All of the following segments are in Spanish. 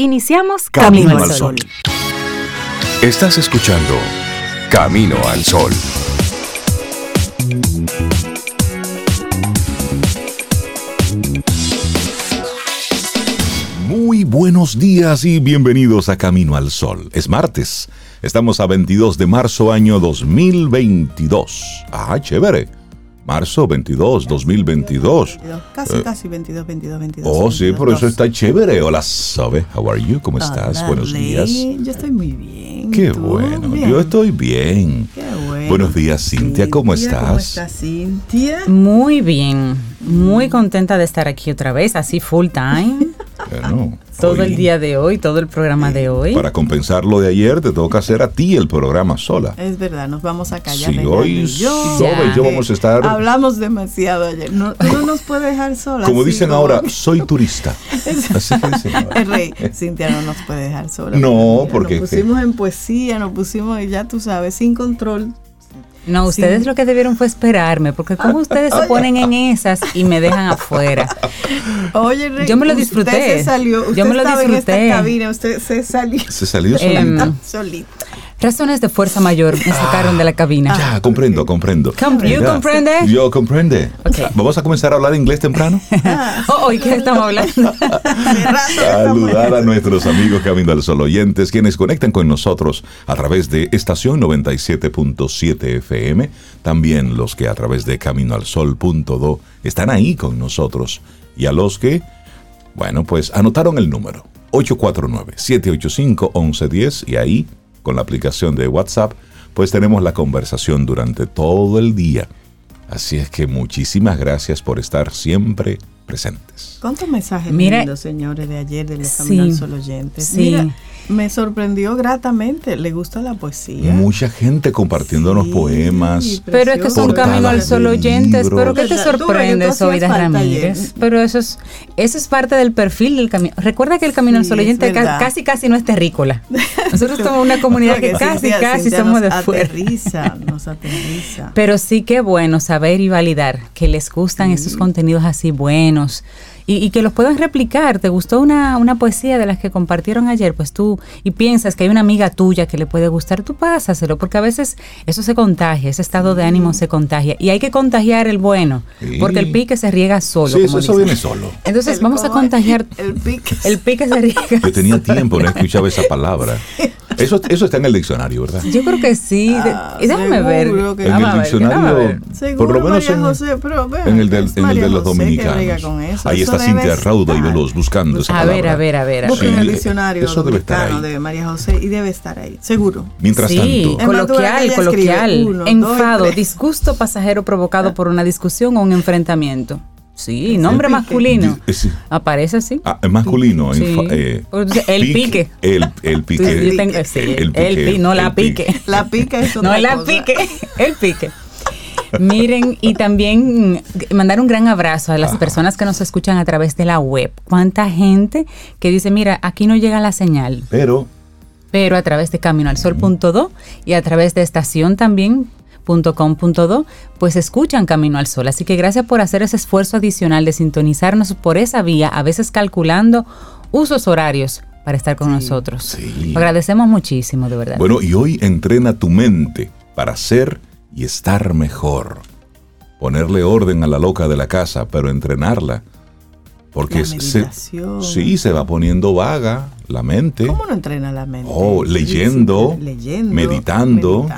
Iniciamos Camino, al Sol. Estás escuchando Camino al Sol. Muy buenos días y bienvenidos a Camino al Sol. Es martes. Estamos a 22 de marzo año 2022. Ah, chévere marzo 22, 2022. Casi, eh, casi 22, 22, 22. Oh, sí, por eso está chévere. Hola, Sobe, how are you? ¿Cómo estás? Buenos días. Yo estoy muy bien. Qué bueno, yo estoy bien. Qué bueno. Buenos días, Cintia, ¿cómo estás? ¿Cómo estás, Cintia? Muy bien, muy contenta de estar aquí otra vez, así full time. Bueno, todo el día de hoy, todo el programa de hoy. Para compensar lo de ayer, te toca hacer a ti el programa sola. Es verdad, nos vamos a callar. Sí, hoy yo, y yo vamos a estar. Hablamos demasiado ayer. No, no nos puede dejar sola. Como dicen ahora, soy turista. Así que El rey, Cintia no nos puede dejar sola. No, porque. Nos pusimos en poesía, nos pusimos, ya tú sabes, sin control no, ustedes lo que debieron fue esperarme, porque como ustedes se ponen en esas y me dejan afuera. Oye, yo me lo disfruté. Usted se salió, usted yo me lo disfruté. En esta cabina, usted se salió. Se salió solita. Em, solita. Razones de fuerza mayor me sacaron de la cabina. Ya, comprendo, comprendo. ¿You comprende? Yo comprende. ¿Vamos a comenzar a hablar inglés temprano? oh, ¿Hoy qué estamos hablando? Saludar a nuestros amigos Camino al Sol oyentes, quienes conectan con nosotros a través de estación 97.7 FM, también los que a través de caminoalsol.do están ahí con nosotros, y a los que, bueno, pues anotaron el número 849-785-1110 y ahí con la aplicación de WhatsApp, pues tenemos la conversación durante todo el día. Así es que muchísimas gracias por estar siempre presentes. ¿Cuántos mensajes Mira, señores, de ayer de los sí, Solo Oyentes? Sí. Me sorprendió gratamente, le gusta la poesía. Mucha gente compartiéndonos poemas. Pero es que son Camino al Sol oyentes. Pero ¿qué te sorprende, Soida Ramírez? Pero eso es, eso es parte del perfil del camino. Recuerda que el Camino al Sol oyente casi, casi no es terrícola. Nosotros somos una comunidad que casi, casi somos de fuera. Aterriza, nos aterriza. Pero sí que bueno saber y validar que les gustan esos contenidos así buenos y, que los puedas replicar. ¿Te gustó una, una poesía de las que compartieron ayer? Pues tú, y piensas que hay una amiga tuya que le puede gustar, tú pásaselo, porque a veces eso se contagia, ese estado de ánimo se contagia. Y hay que contagiar el bueno, porque el pique se riega solo. Sí, eso, viene solo. Entonces vamos a contagiar. El pique. El pique se riega. Yo tenía tiempo, no escuchaba esa palabra. Eso, eso está en el diccionario, ¿verdad? Yo creo que sí. Ah, déjame ver. en el diccionario, por lo menos en, en, el, del, en el de los dominicanos. Ahí está Cintia Rauda y Veloz buscando esa A ver, a ver, a ver. Busquen el diccionario eso debe estar ahí. de María José y debe estar ahí, seguro. Mientras sí, tanto. coloquial, coloquial. enfado, disgusto pasajero provocado por una discusión o un enfrentamiento. Sí, nombre masculino. Aparece así. Ah, masculino. Eh, el pique. El, el pique. el pique. no la pique. La pique es No la pique. El pique. Miren, y también mandar un gran abrazo a las personas que nos escuchan a través de la web. Cuánta gente que dice, mira, aquí no llega la señal. Pero pero a través de caminoalsol.do y a través de estación también .com.do, pues escuchan Camino al Sol. Así que gracias por hacer ese esfuerzo adicional de sintonizarnos por esa vía, a veces calculando usos horarios para estar con nosotros. agradecemos muchísimo, de verdad. Bueno, y hoy entrena tu mente para ser y estar mejor. Ponerle orden a la loca de la casa, pero entrenarla porque se, sí, se va poniendo vaga la mente. ¿Cómo no entrena la mente? Oh, leyendo, meditando,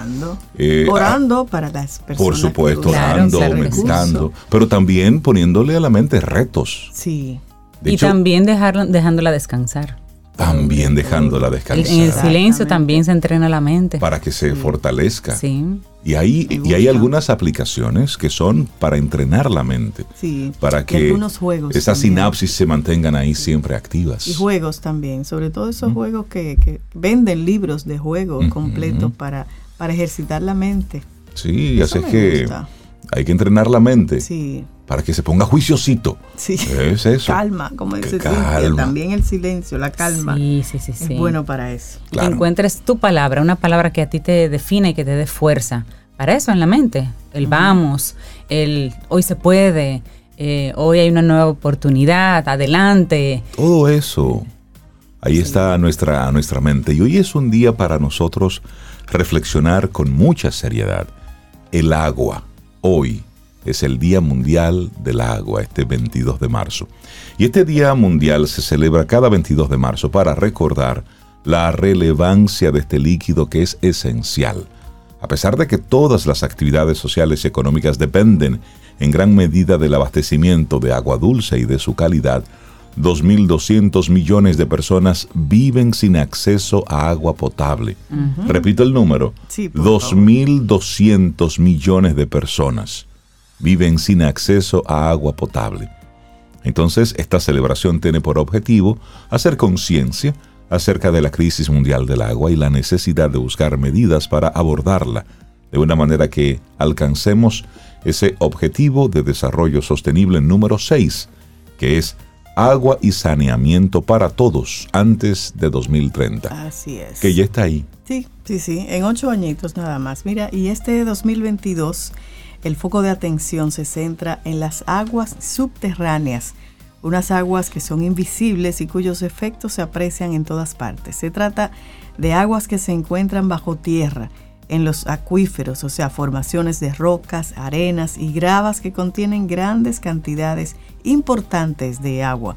eh, orando para las personas. Por supuesto, orando, meditando, pero también poniéndole a la mente retos. Sí. y también dejarlo, dejándola descansar. También dejándola descansar. En el silencio también se entrena la mente. Para que se fortalezca. Sí. Y hay, y hay algunas aplicaciones que son para entrenar la mente. Sí. Para que juegos esas sinapsis se mantengan ahí siempre activas. Y juegos también, sobre todo esos juegos que, venden libros de juegos completos para, para ejercitar la mente. Sí, así es que hay que entrenar la mente. Sí. Para que se ponga juiciosito. Sí. Es eso. Calma, como dice Cintia, también el silencio, la calma. Sí, sí, sí. Es bueno para eso. Que encuentres tu palabra, una palabra que a ti te define y que te dé fuerza. Para eso en la mente. El vamos, el hoy se puede, eh, hoy hay una nueva oportunidad, adelante. Todo eso Ahí está nuestra, nuestra mente. Y hoy es un día para nosotros reflexionar con mucha seriedad. El agua. Hoy es el Día Mundial del Agua, este 22 de marzo. Y este Día Mundial se celebra cada 22 de marzo para recordar la relevancia de este líquido que es esencial. A pesar de que todas las actividades sociales y económicas dependen en gran medida del abastecimiento de agua dulce y de su calidad, 2.200 millones de personas viven sin acceso a agua potable. Repito el número, 2.200 millones de personas viven sin acceso a agua potable. Entonces, esta celebración tiene por objetivo hacer conciencia acerca de la crisis mundial del agua y la necesidad de buscar medidas para abordarla de una manera que alcancemos ese objetivo de desarrollo sostenible número 6, que es agua y saneamiento para todos antes de 2030. Así es. Que ya está ahí. Sí, sí, sí, en ocho añitos nada más. Mira, y este 2022 el foco de atención se centra en las aguas subterráneas, unas aguas que son invisibles y cuyos efectos se aprecian en todas partes. Se trata de aguas que se encuentran bajo tierra, en los acuíferos, o sea, formaciones de rocas, arenas y gravas que contienen grandes cantidades importantes de agua.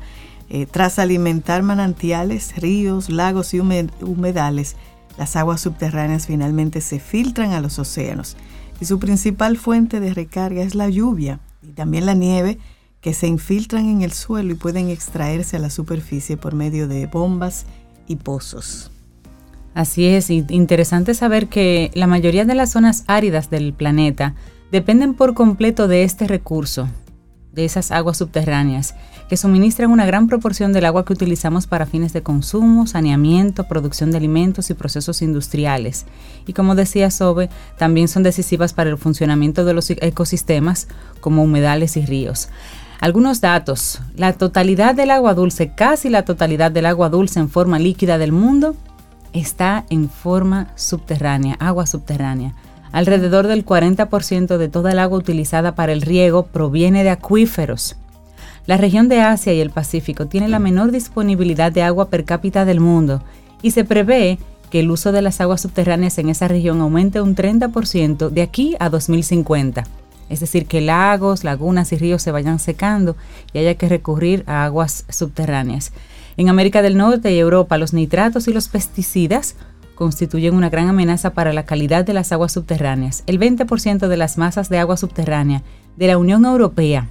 Eh, tras alimentar manantiales, ríos, lagos y humedales, las aguas subterráneas finalmente se filtran a los océanos y su principal fuente de recarga es la lluvia y también la nieve que se infiltran en el suelo y pueden extraerse a la superficie por medio de bombas y pozos. Así es, interesante saber que la mayoría de las zonas áridas del planeta dependen por completo de este recurso, de esas aguas subterráneas, que suministran una gran proporción del agua que utilizamos para fines de consumo, saneamiento, producción de alimentos y procesos industriales. Y como decía Sobe, también son decisivas para el funcionamiento de los ecosistemas como humedales y ríos. Algunos datos. La totalidad del agua dulce, casi la totalidad del agua dulce en forma líquida del mundo, está en forma subterránea, agua subterránea. Alrededor del 40% de toda el agua utilizada para el riego proviene de acuíferos. La región de Asia y el Pacífico tiene la menor disponibilidad de agua per cápita del mundo y se prevé que el uso de las aguas subterráneas en esa región aumente un 30% de aquí a 2050. Es decir, que lagos, lagunas y ríos se vayan secando y haya que recurrir a aguas subterráneas. En América del Norte y Europa, los nitratos y los pesticidas constituyen una gran amenaza para la calidad de las aguas subterráneas. El 20% de las masas de agua subterránea de la Unión Europea,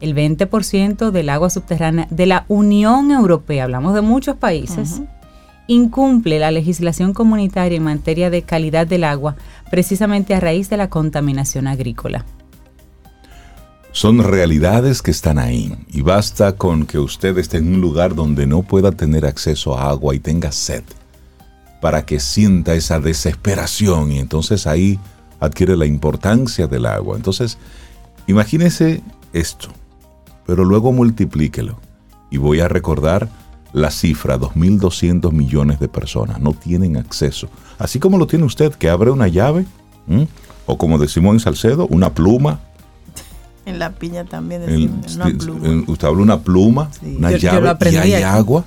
el 20% del agua subterránea de la Unión Europea, hablamos de muchos países, incumple la legislación comunitaria en materia de calidad del agua precisamente a raíz de la contaminación agrícola. Son realidades que están ahí y basta con que usted esté en un lugar donde no pueda tener acceso a agua y tenga sed para que sienta esa desesperación y entonces ahí adquiere la importancia del agua. Entonces, imagínese esto, pero luego multiplíquelo y voy a recordar la cifra, 2.200 millones de personas no tienen acceso. Así como lo tiene usted, que abre una llave, o como decimos en Salcedo, una pluma, en la piña también decimos, una pluma. usted habla una pluma, una llave y hay agua.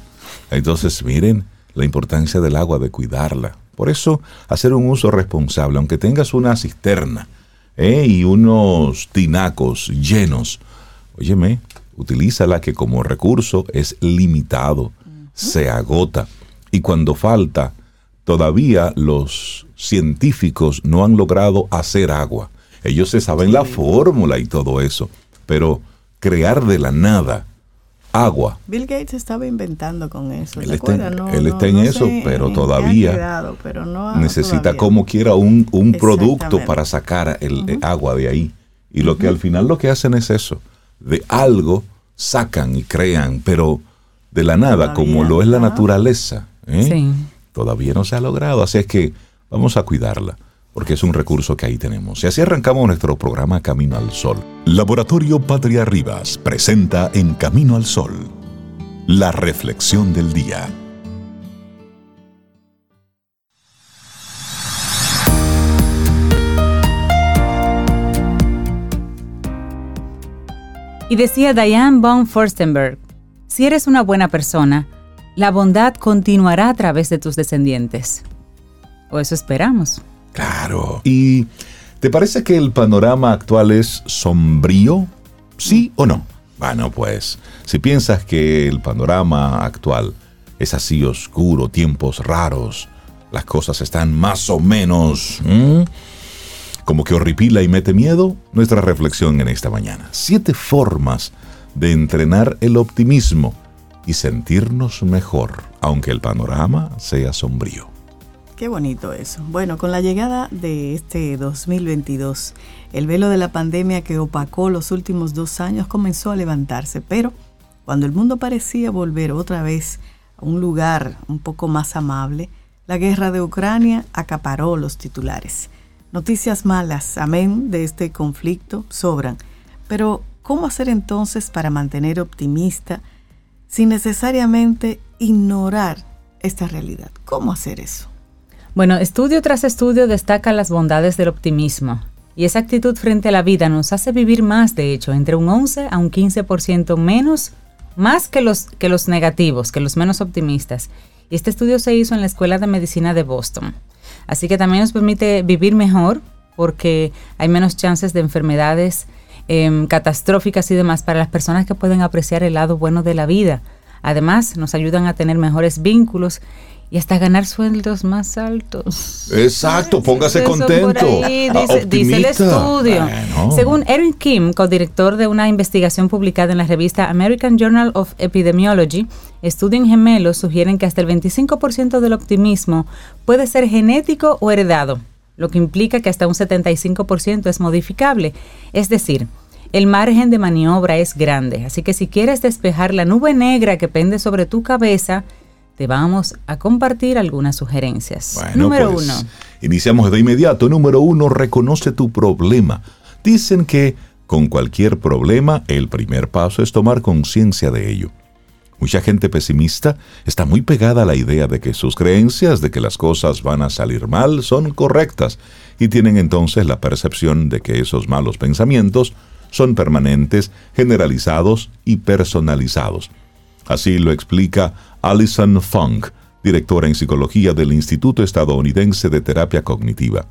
Entonces, miren la importancia del agua, de cuidarla. Por eso, hacer un uso responsable, aunque tengas una cisterna ¿eh? y unos tinacos llenos, óyeme, utilízala que como recurso es limitado, se agota. Y cuando falta, todavía los científicos no han logrado hacer agua. Ellos se saben la fórmula y todo eso, pero crear de la nada agua. Bill Gates estaba inventando con eso. Él está, en eso, pero todavía necesita como quiera un, producto para sacar el agua de ahí. Y lo que al final lo que hacen es eso. De algo sacan y crean, pero de la nada, como lo es la naturaleza, ¿eh? todavía no se ha logrado. Así es que vamos a cuidarla porque es un recurso que ahí tenemos. Y así arrancamos nuestro programa Camino al Sol. Laboratorio Patria Rivas presenta en Camino al Sol la reflexión del día. Y decía Diane von Furstenberg, si eres una buena persona, la bondad continuará a través de tus descendientes. O eso esperamos. Claro. ¿Y te parece que el panorama actual es sombrío? ¿Sí o no? Bueno, pues, si piensas que el panorama actual es así oscuro, tiempos raros, las cosas están más o menos como que horripila y mete miedo, nuestra reflexión en esta mañana. Siete formas de entrenar el optimismo y sentirnos mejor, aunque el panorama sea sombrío. Qué bonito eso. Bueno, con la llegada de este 2022, el velo de la pandemia que opacó los últimos dos años comenzó a levantarse, pero cuando el mundo parecía volver otra vez a un lugar un poco más amable, la guerra de Ucrania acaparó los titulares. Noticias malas, amén, de este conflicto sobran. Pero, ¿cómo hacer entonces para mantener optimista sin necesariamente ignorar esta realidad? ¿Cómo hacer eso? Bueno, estudio tras estudio destaca las bondades del optimismo. Y esa actitud frente a la vida nos hace vivir más, de hecho, entre un 11 a un 15% menos, más que los, que los negativos, que los menos optimistas. Y este estudio se hizo en la Escuela de Medicina de Boston. Así que también nos permite vivir mejor porque hay menos chances de enfermedades em, catastróficas y demás para las personas que pueden apreciar el lado bueno de la vida. Además, nos ayudan a tener mejores vínculos y hasta ganar sueldos más altos. Exacto, póngase contento. dice, dice, el estudio. Según Erin Kim, codirector de una investigación publicada en la revista American Journal of Epidemiology, estudios gemelos sugieren que hasta el 25% del optimismo puede ser genético o heredado, lo que implica que hasta un 75% es modificable. Es decir, el margen de maniobra es grande, así que si quieres despejar la nube negra que pende sobre tu cabeza, te vamos a compartir algunas sugerencias. Número pues, uno. Iniciamos de inmediato. Número uno, reconoce tu problema. Dicen que con cualquier problema el primer paso es tomar conciencia de ello. Mucha gente pesimista está muy pegada a la idea de que sus creencias de que las cosas van a salir mal son correctas y tienen entonces la percepción de que esos malos pensamientos son permanentes, generalizados y personalizados. Así lo explica Alison Funk, directora en psicología del Instituto Estadounidense de Terapia Cognitiva.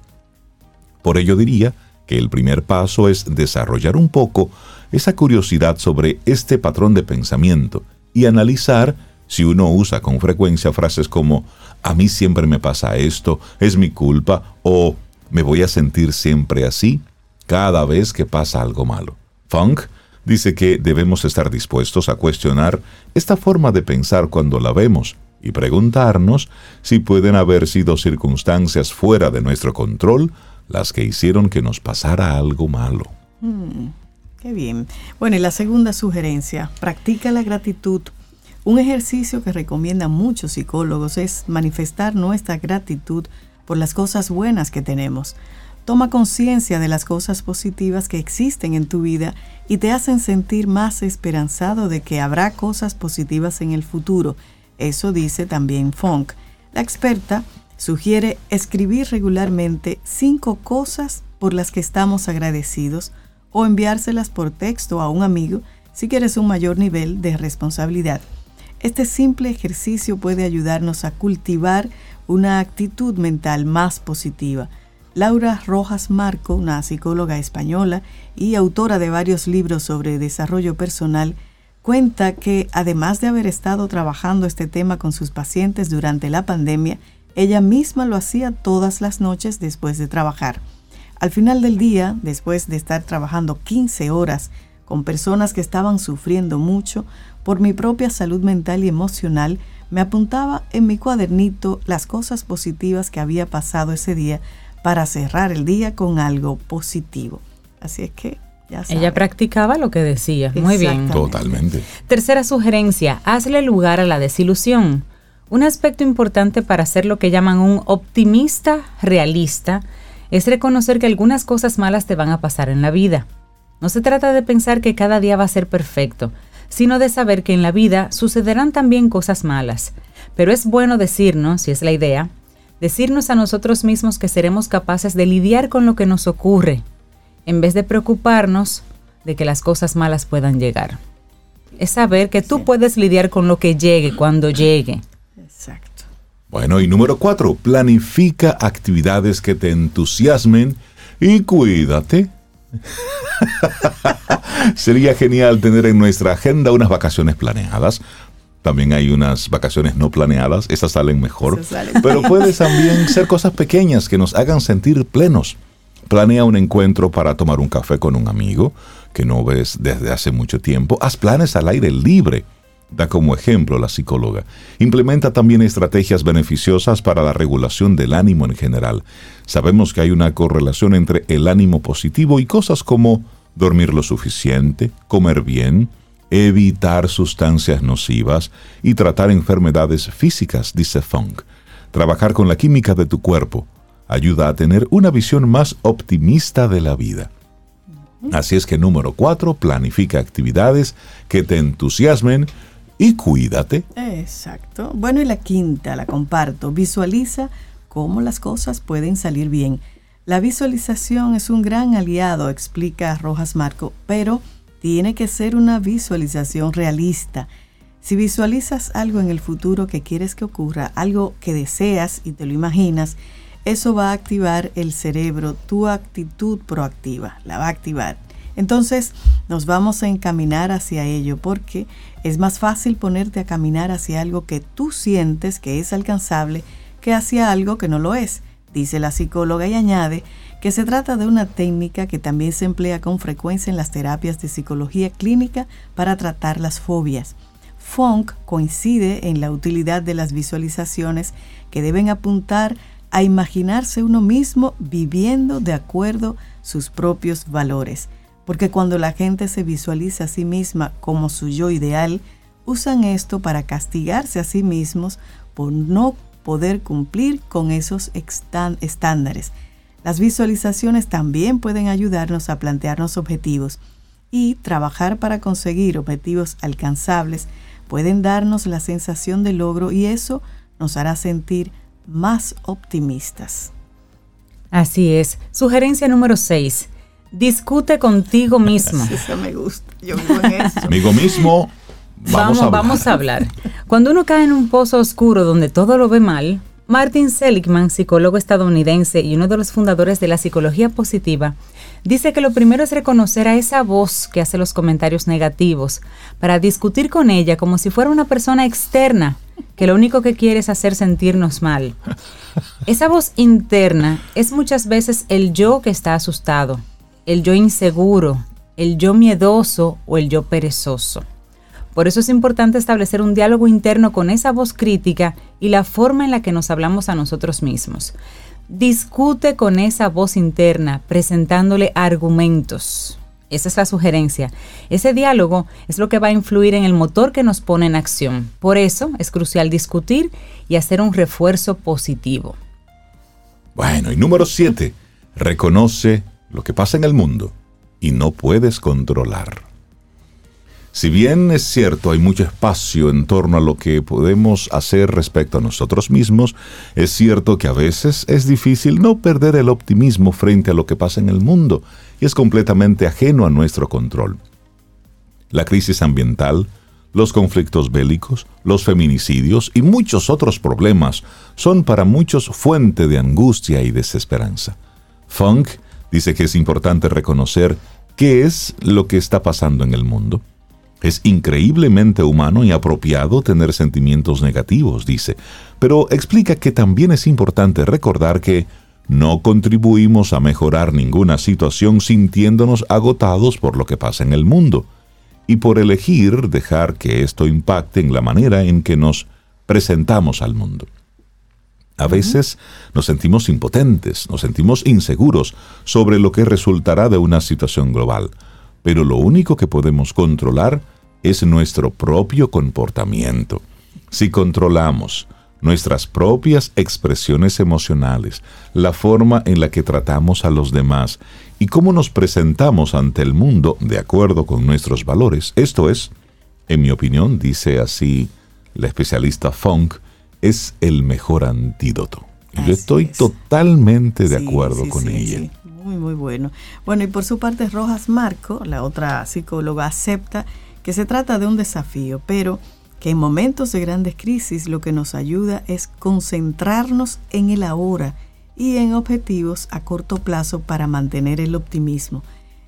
Por ello diría que el primer paso es desarrollar un poco esa curiosidad sobre este patrón de pensamiento y analizar si uno usa con frecuencia frases como a mí siempre me pasa esto, es mi culpa o me voy a sentir siempre así cada vez que pasa algo malo. Funk dice que debemos estar dispuestos a cuestionar esta forma de pensar cuando la vemos y preguntarnos si pueden haber sido circunstancias fuera de nuestro control las que hicieron que nos pasara algo malo. Mm, qué bien. Bueno, y la segunda sugerencia, practica la gratitud. Un ejercicio que recomiendan muchos psicólogos es manifestar nuestra gratitud por las cosas buenas que tenemos. Toma conciencia de las cosas positivas que existen en tu vida y te hacen sentir más esperanzado de que habrá cosas positivas en el futuro. Eso dice también Funk. La experta sugiere escribir regularmente cinco cosas por las que estamos agradecidos o enviárselas por texto a un amigo si quieres un mayor nivel de responsabilidad. Este simple ejercicio puede ayudarnos a cultivar una actitud mental más positiva Laura Rojas Marco, una psicóloga española y autora de varios libros sobre desarrollo personal, cuenta que además de haber estado trabajando este tema con sus pacientes durante la pandemia, ella misma lo hacía todas las noches después de trabajar. Al final del día, después de estar trabajando 15 horas con personas que estaban sufriendo mucho, por mi propia salud mental y emocional, me apuntaba en mi cuadernito las cosas positivas que había pasado ese día para cerrar el día con algo positivo. Así es que ya Ella practicaba lo que decía. Muy bien. Totalmente. Tercera sugerencia, hazle lugar a la desilusión. Un aspecto importante para ser lo que llaman un optimista realista es reconocer que algunas cosas malas te van a pasar en la vida. No se trata de pensar que cada día va a ser perfecto, sino de saber que en la vida sucederán también cosas malas. Pero es bueno decirnos, si es la idea, decirnos a nosotros mismos que seremos capaces de lidiar con lo que nos ocurre, en vez de preocuparnos de que las cosas malas puedan llegar. Es saber que tú puedes lidiar con lo que llegue cuando llegue. Exacto. Bueno, y número cuatro, planifica actividades que te entusiasmen y cuídate. Sería genial tener en nuestra agenda unas vacaciones planeadas. También hay unas vacaciones no planeadas, esas salen mejor. Pero puede también ser cosas pequeñas que nos hagan sentir plenos. Planea un encuentro para tomar un café con un amigo que no ves desde hace mucho tiempo. Haz planes al aire libre. Da como ejemplo la psicóloga. Implementa también estrategias beneficiosas para la regulación del ánimo en general. Sabemos que hay una correlación entre el ánimo positivo y cosas como dormir lo suficiente, comer bien, evitar sustancias nocivas y tratar enfermedades físicas, dice Funk. Trabajar con la química de tu cuerpo ayuda a tener una visión más optimista de la vida. Así es que número cuatro, planifica actividades que te entusiasmen y cuídate. Exacto. Bueno, y la quinta, la comparto. Visualiza cómo las cosas pueden salir bien. La visualización es un gran aliado, explica Rojas Marco, pero tiene que ser una visualización realista. Si visualizas algo en el futuro que quieres que ocurra, algo que deseas y te lo imaginas, eso va a activar el cerebro, tu actitud proactiva, la va a activar. Entonces nos vamos a encaminar hacia ello porque es más fácil ponerte a caminar hacia algo que tú sientes que es alcanzable que hacia algo que no lo es, dice la psicóloga y añade que se trata de una técnica que también se emplea con frecuencia en las terapias de psicología clínica para tratar las fobias. Funk coincide en la utilidad de las visualizaciones que deben apuntar a imaginarse uno mismo viviendo de acuerdo sus propios valores. Porque cuando la gente se visualiza a sí misma como su yo ideal, usan esto para castigarse a sí mismos por no poder cumplir con esos estándares. Las visualizaciones también pueden ayudarnos a plantearnos objetivos y trabajar para conseguir objetivos alcanzables pueden darnos la sensación de logro y eso nos hará sentir más optimistas. Así es. Sugerencia número 6. Discute contigo mismo. Eso me gusta. Yo vivo en eso. Amigo mismo. Vamos, a vamos a hablar. Cuando uno cae en un pozo oscuro donde todo lo ve mal, Martin Seligman, psicólogo estadounidense y uno de los fundadores de la psicología positiva, dice que lo primero es reconocer a esa voz que hace los comentarios negativos, para discutir con ella como si fuera una persona externa que lo único que quiere es hacer sentirnos mal. Esa voz interna es muchas veces el yo que está asustado, el yo inseguro, el yo miedoso o el yo perezoso. Por eso es importante establecer un diálogo interno con esa voz crítica y la forma en la que nos hablamos a nosotros mismos. Discute con esa voz interna presentándole argumentos. Esa es la sugerencia. Ese diálogo es lo que va a influir en el motor que nos pone en acción. Por eso es crucial discutir y hacer un refuerzo positivo. Bueno, y número siete, reconoce lo que pasa en el mundo y no puedes controlar. Si bien es cierto, hay mucho espacio en torno a lo que podemos hacer respecto a nosotros mismos, es cierto que a veces es difícil no perder el optimismo frente a lo que pasa en el mundo y es completamente ajeno a nuestro control. La crisis ambiental, los conflictos bélicos, los feminicidios y muchos otros problemas son para muchos fuente de angustia y desesperanza. Funk dice que es importante reconocer qué es lo que está pasando en el mundo es increíblemente humano y apropiado tener sentimientos negativos, dice, pero explica que también es importante recordar que no contribuimos a mejorar ninguna situación sintiéndonos agotados por lo que pasa en el mundo, y por elegir dejar que esto impacte en la manera en que nos presentamos al mundo. A veces nos sentimos impotentes, nos sentimos inseguros sobre lo que resultará de una situación global pero lo único que podemos controlar es nuestro propio comportamiento. Si controlamos nuestras propias expresiones emocionales, la forma en la que tratamos a los demás y cómo nos presentamos ante el mundo de acuerdo con nuestros valores, esto es, en mi opinión, dice así la especialista Funk, es el mejor antídoto. Yo estoy totalmente de acuerdo con ella. Muy, muy bueno. Bueno, y por su parte, Rojas Marco, la otra psicóloga, acepta que se trata de un desafío, pero que en momentos de grandes crisis lo que nos ayuda es concentrarnos en el ahora y en objetivos a corto plazo para mantener el optimismo.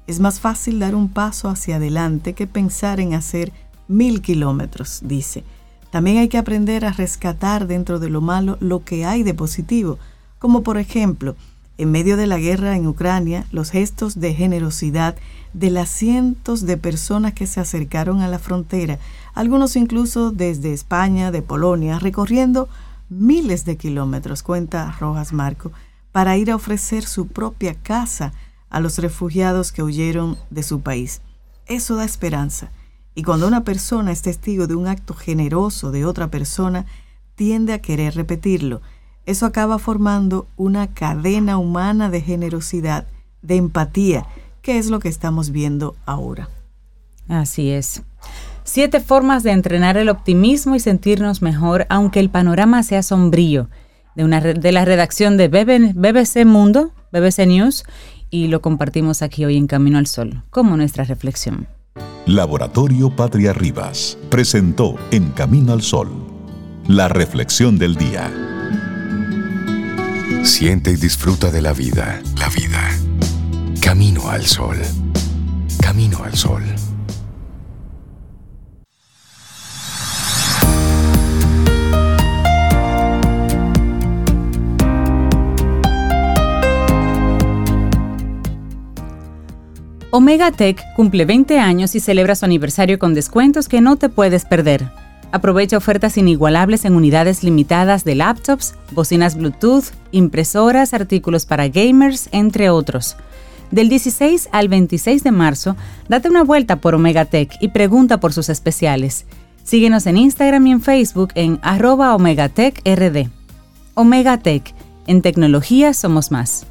Es más fácil dar un paso hacia adelante que pensar en hacer mil kilómetros, dice. También hay que aprender a rescatar dentro de lo malo lo que hay de positivo, como por ejemplo, en medio de la guerra en Ucrania, los gestos de generosidad de las cientos de personas que se acercaron a la frontera, algunos incluso desde España, de Polonia, recorriendo miles de kilómetros, cuenta Rojas Marco, para ir a ofrecer su propia casa a los refugiados que huyeron de su país. Eso da esperanza. Y cuando una persona es testigo de un acto generoso de otra persona, tiende a querer repetirlo. Eso acaba formando una cadena humana de generosidad, de empatía, que es lo que estamos viendo ahora. Así es. Siete formas de entrenar el optimismo y sentirnos mejor, aunque el panorama sea sombrío. De, una, de la redacción de BBC Mundo, BBC News, y lo compartimos aquí hoy en Camino al Sol, como nuestra reflexión. Laboratorio Patria Rivas presentó En Camino al Sol, la reflexión del día. Siente y disfruta de la vida, la vida. Camino al Sol. Camino al Sol. Omega Tech cumple 20 años y celebra su aniversario con descuentos que no te puedes perder. Aprovecha ofertas inigualables en unidades limitadas de laptops, bocinas Bluetooth, impresoras, artículos para gamers, entre otros. Del 16 al 26 de marzo, date una vuelta por Omega Tech y pregunta por sus especiales. Síguenos en Instagram y en Facebook en arroba OmegaTechRD. Omega Tech, en tecnología somos más.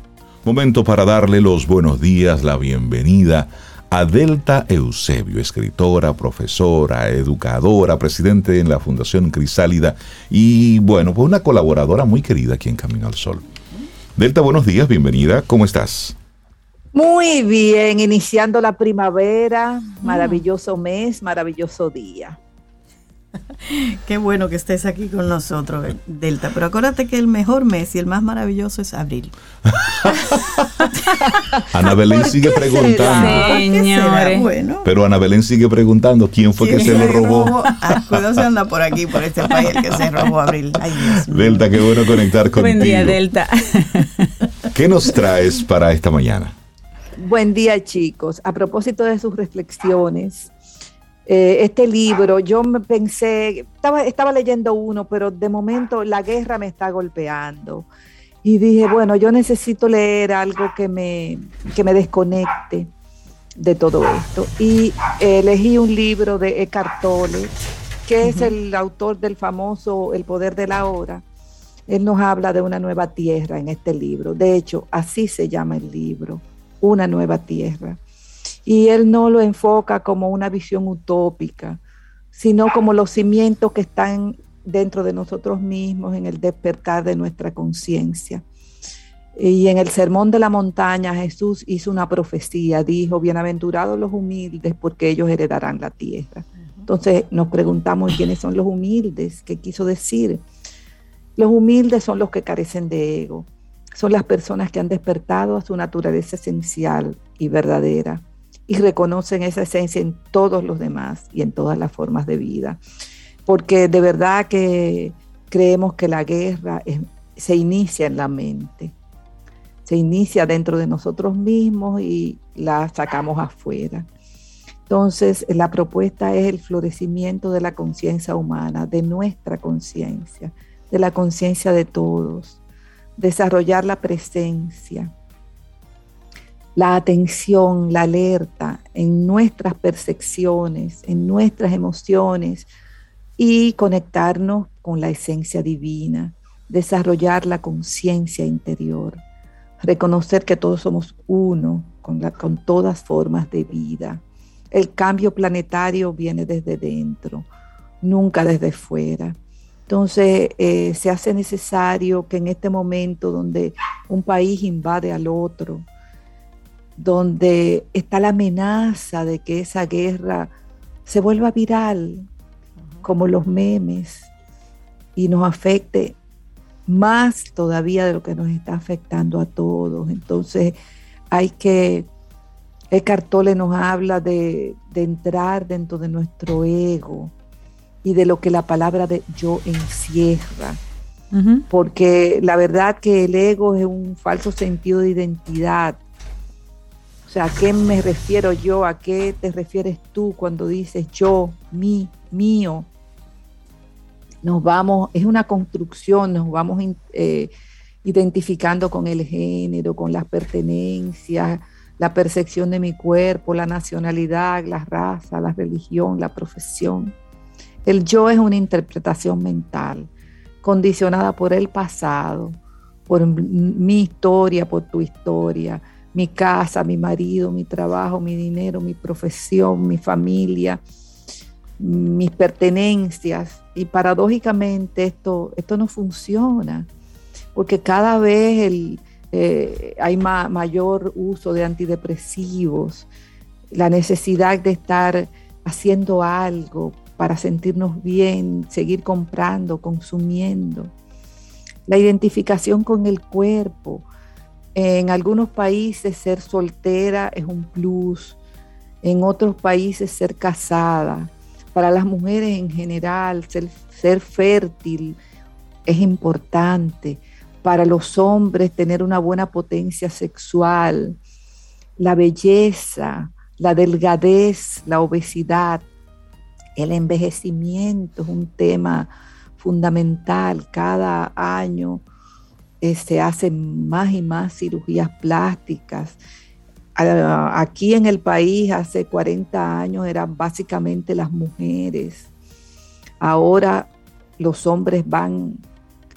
Momento para darle los buenos días, la bienvenida a Delta Eusebio, escritora, profesora, educadora, presidente en la Fundación Crisálida y bueno, pues una colaboradora muy querida aquí en Camino al Sol. Delta, buenos días, bienvenida, ¿cómo estás? Muy bien, iniciando la primavera, maravilloso mes, maravilloso día. Qué bueno que estés aquí con nosotros, Delta. Pero acuérdate que el mejor mes y el más maravilloso es abril. Ana Belén sigue preguntando. Señores. Pero Ana Belén sigue preguntando quién fue que se lo robó. Ah, cuidado se anda por aquí, por este país, el que se robó abril. Delta, qué bueno conectar contigo. Buen día, Delta. ¿Qué nos traes para esta mañana? Buen día, chicos. A propósito de sus reflexiones, eh, este libro, yo me pensé, estaba, estaba leyendo uno, pero de momento la guerra me está golpeando. Y dije, bueno, yo necesito leer algo que me, que me desconecte de todo esto. Y elegí un libro de Eckhart Tolle, que es el autor del famoso El poder de la hora. Él nos habla de una nueva tierra en este libro. De hecho, así se llama el libro, Una nueva tierra y él no lo enfoca como una visión utópica, sino como los cimientos que están dentro de nosotros mismos en el despertar de nuestra conciencia. Y en el Sermón de la Montaña Jesús hizo una profecía, dijo, bienaventurados los humildes porque ellos heredarán la tierra. Entonces nos preguntamos quiénes son los humildes, qué quiso decir. Los humildes son los que carecen de ego, son las personas que han despertado a su naturaleza esencial y verdadera y reconocen esa esencia en todos los demás y en todas las formas de vida. Porque de verdad que creemos que la guerra se inicia en la mente, se inicia dentro de nosotros mismos y la sacamos afuera. Entonces, la propuesta es el florecimiento de la conciencia humana, de nuestra conciencia, de la conciencia de todos, desarrollar la presencia, la atención, la alerta en nuestras percepciones, en nuestras emociones y conectarnos con la esencia divina, desarrollar la conciencia interior, reconocer que todos somos uno con, todas formas de vida. El cambio planetario viene desde dentro, nunca desde fuera. Entonces, eh, se hace necesario que en este momento donde un país invade al otro, donde está la amenaza de que esa guerra se vuelva viral, como los memes, y nos afecte más todavía de lo que nos está afectando a todos. Entonces hay que, el cartole nos habla de, entrar dentro de nuestro ego y de lo que la palabra de yo encierra. Porque la verdad que el ego es un falso sentido de identidad. O sea, ¿a qué me refiero yo? ¿A qué te refieres tú cuando dices yo, mí, mío? nos vamos, es una construcción, nos vamos eh, identificando con el género, con las pertenencias, la percepción de mi cuerpo, la nacionalidad, la raza, la religión, la profesión. El yo es una interpretación mental, condicionada por el pasado, por mi historia, por tu historia, mi casa, mi marido, mi trabajo, mi dinero, mi profesión, mi familia, mis pertenencias. Y paradójicamente esto, esto no funciona, porque cada vez eh, hay mayor uso de antidepresivos, la necesidad de estar haciendo algo para sentirnos bien, seguir comprando, consumiendo. La identificación con el cuerpo. En algunos países ser soltera es un plus, en otros países ser casada para las mujeres en general, ser, fértil es importante. Para los hombres, tener una buena potencia sexual, la belleza, la delgadez, la obesidad, el envejecimiento es un tema fundamental. Cada año se hacen más y más cirugías plásticas aquí en el país hace 40 años eran básicamente las mujeres. Ahora los hombres van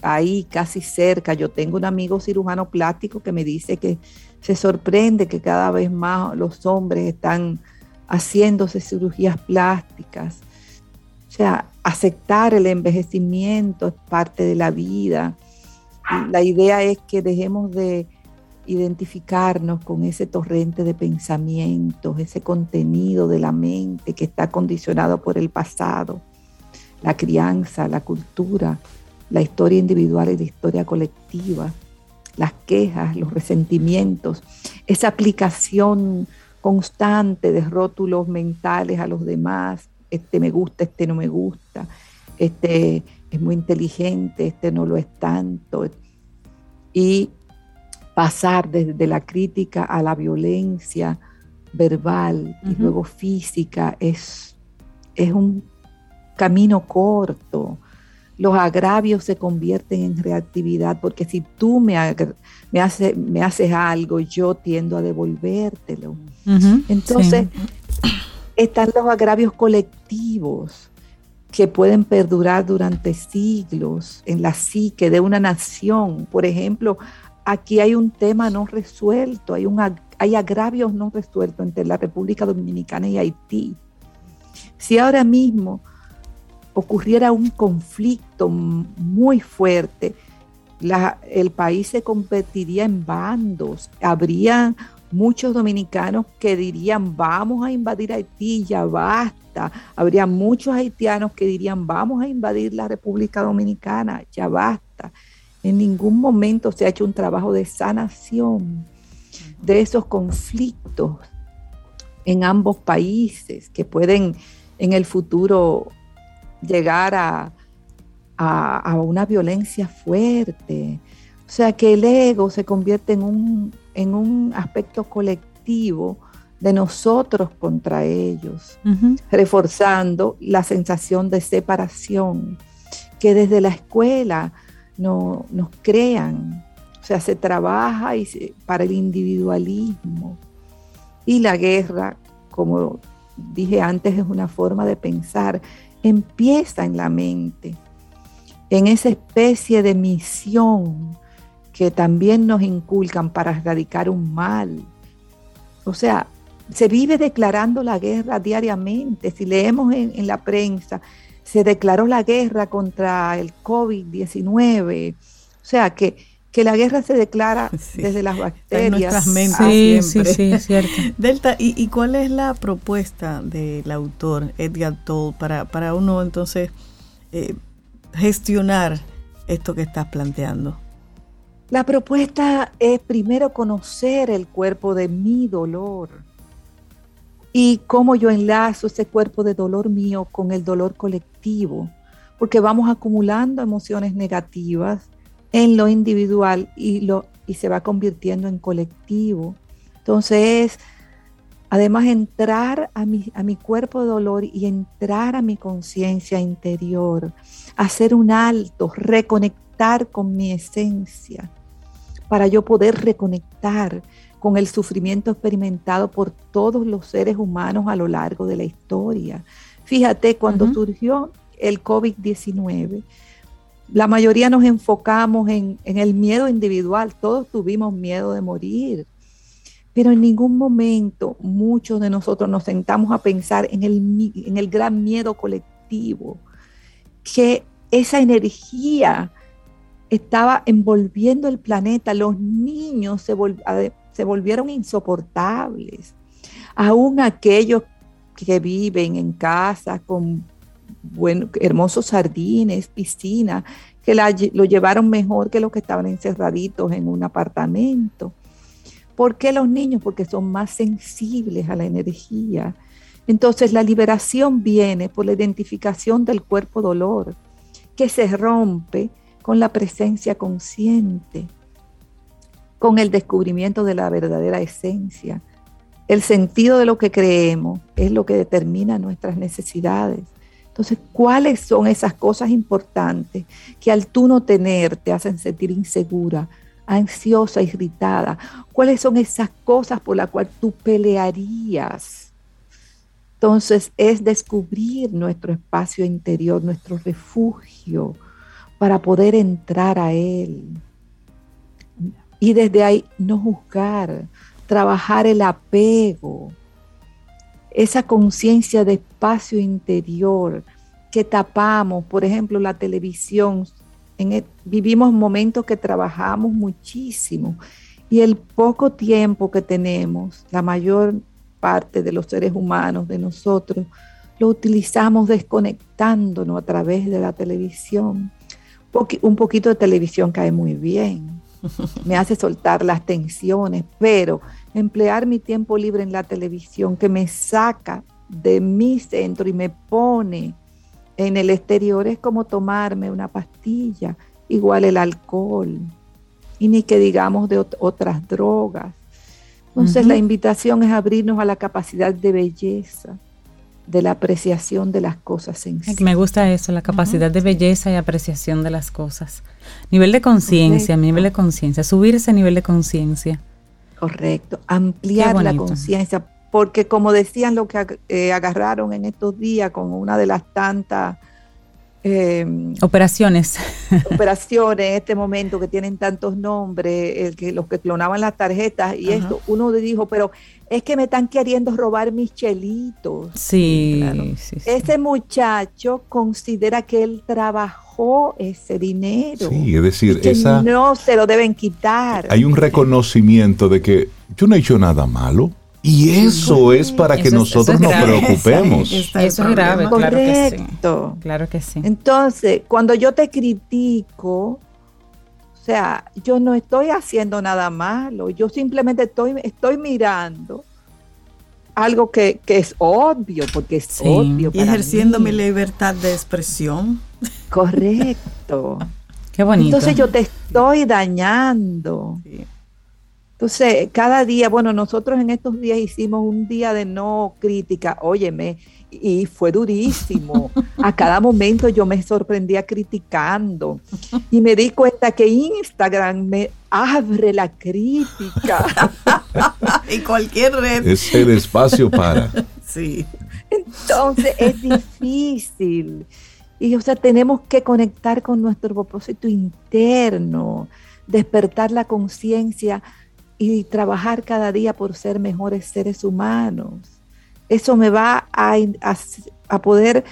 ahí casi cerca. Yo tengo un amigo cirujano plástico que me dice que se sorprende que cada vez más los hombres están haciéndose cirugías plásticas. O sea, aceptar el envejecimiento es parte de la vida. La idea es que dejemos de identificarnos con ese torrente de pensamientos, ese contenido de la mente que está condicionado por el pasado, la crianza, la cultura, la historia individual y la historia colectiva, las quejas, los resentimientos, esa aplicación constante de rótulos mentales a los demás, este me gusta, este no me gusta, este es muy inteligente, este no lo es tanto. Y pasar desde la crítica a la violencia verbal y luego física es, es un camino corto. Los agravios se convierten en reactividad porque si tú me, me, me haces algo, yo tiendo a devolvértelo. Entonces, están los agravios colectivos que pueden perdurar durante siglos en la psique de una nación. Por ejemplo, aquí hay un tema no resuelto, hay, un, hay agravios no resueltos entre la República Dominicana y Haití. Si ahora mismo ocurriera un conflicto muy fuerte, el país se convertiría en bandos. Habría muchos dominicanos que dirían, vamos a invadir Haití, ya basta. Habría muchos haitianos que dirían, vamos a invadir la República Dominicana, ya basta. En ningún momento se ha hecho un trabajo de sanación de esos conflictos en ambos países que pueden en el futuro llegar a, una violencia fuerte. O sea que el ego se convierte en un, en un aspecto colectivo de nosotros contra ellos, reforzando la sensación de separación que desde la escuela no, nos crean. O sea, se trabaja y para el individualismo. Y la guerra, como dije antes, es una forma de pensar. Empieza en la mente, en esa especie de misión que también nos inculcan para erradicar un mal. O sea, se vive declarando la guerra diariamente. Si leemos en la prensa, se declaró la guerra contra el COVID-19. O sea, que, que la guerra se declara desde las bacterias. En nuestras mentes sí, siempre. Sí, sí, es cierto. Delta, ¿y, cuál es la propuesta del autor Edgar Toll para, para uno entonces eh, gestionar esto que estás planteando? La propuesta es primero conocer el cuerpo de mi dolor y cómo yo enlazo ese cuerpo de dolor mío con el dolor colectivo, porque vamos acumulando emociones negativas en lo individual y, lo, y se va convirtiendo en colectivo. Entonces, además entrar a mi, a mi cuerpo de dolor y entrar a mi conciencia interior, hacer un alto, reconectar con mi esencia, para yo poder reconectar con el sufrimiento experimentado por todos los seres humanos a lo largo de la historia. Fíjate, cuando surgió el COVID-19, la mayoría nos enfocamos en, el miedo individual, todos tuvimos miedo de morir, pero en ningún momento muchos de nosotros nos sentamos a pensar en el, en el gran miedo colectivo, que esa energía estaba envolviendo el planeta, los niños se, volvieron insoportables, aún aquellos que viven en casa con hermosos jardines, piscina, que lo llevaron mejor que los que estaban encerraditos en un apartamento. ¿Por qué los niños? Porque son más sensibles a la energía. Entonces la liberación viene por la identificación del cuerpo dolor, que se rompe con la presencia consciente, con el descubrimiento de la verdadera esencia. El sentido de lo que creemos es lo que determina nuestras necesidades. Entonces, ¿cuáles son esas cosas importantes que al tú no tener te hacen sentir insegura, ansiosa, irritada? ¿Cuáles son esas cosas por las cuales tú pelearías? Entonces, es descubrir nuestro espacio interior, nuestro refugio, para poder entrar a Él. Y desde ahí no juzgar, trabajar el apego, esa conciencia de espacio interior que tapamos, por ejemplo, la televisión. En e, vivimos momentos que trabajamos muchísimo y el poco tiempo que tenemos, la mayor parte de los seres humanos, de nosotros, lo utilizamos desconectándonos a través de la televisión. Un poquito de televisión cae muy bien, me hace soltar las tensiones, pero emplear mi tiempo libre en la televisión que me saca de mi centro y me pone en el exterior es como tomarme una pastilla, igual el alcohol, y ni que digamos de otras drogas. Entonces la invitación es abrirnos a la capacidad de belleza, de la apreciación de las cosas en sí. Me gusta eso, la capacidad de belleza y apreciación de las cosas. Nivel de conciencia, nivel de conciencia, subir ese nivel de conciencia. Correcto, ampliar la conciencia, porque como decían lo que eh, agarraron en estos días con una de las tantas em, operaciones. operaciones en este momento que tienen tantos nombres, el que, los que clonaban las tarjetas y esto, uno dijo, pero es que me están queriendo robar mis chelitos. Sí, Ese muchacho considera que él trabajó ese dinero. Sí, es decir, que no se lo deben quitar. Hay un reconocimiento de que yo no he hecho nada malo. Y eso es para que nosotros nos preocupemos. Eso es grave, claro que sí. Claro que sí. Entonces, cuando yo te critico, o sea, yo no estoy haciendo nada malo, yo simplemente estoy, estoy mirando algo que, es obvio, porque es obvio. y ejerciendo mi libertad de expresión. Correcto. Qué bonito. Entonces yo te estoy dañando. Entonces, cada día, bueno, nosotros en estos días hicimos un día de no crítica. Óyeme, y fue durísimo. A cada momento yo me sorprendía criticando y me di cuenta que Instagram me abre la crítica. y cualquier red. Es el espacio para. Sí. Entonces es difícil. Y o sea, tenemos que conectar con nuestro propósito interno, despertar la conciencia y trabajar cada día por ser mejores seres humanos eso me va a, poder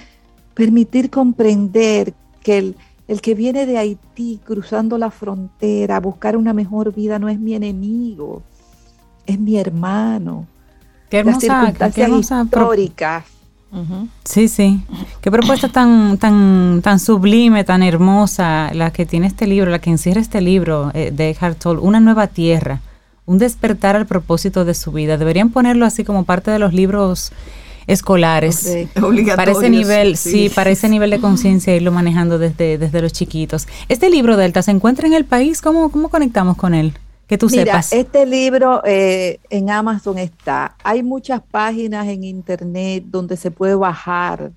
permitir comprender que El que viene de Haití cruzando la frontera a buscar una mejor vida no es mi enemigo, es mi hermano. Qué hermosa, qué hermosa históricas. Sí, sí. Qué propuesta tan, tan, tan sublime, tan hermosa la que tiene este libro, la que encierra este libro eh, de Hartol, Una nueva tierra, un despertar al propósito de su vida. Deberían ponerlo así como parte de los libros escolares. Para ese nivel, sí. para ese nivel de conciencia irlo manejando desde, desde los chiquitos. Este libro, Delta, ¿se encuentra en el país? ¿Cómo, cómo conectamos con él? Que tú Mira, sepas. Este libro eh, en Amazon está. Hay muchas páginas en internet donde se puede bajar.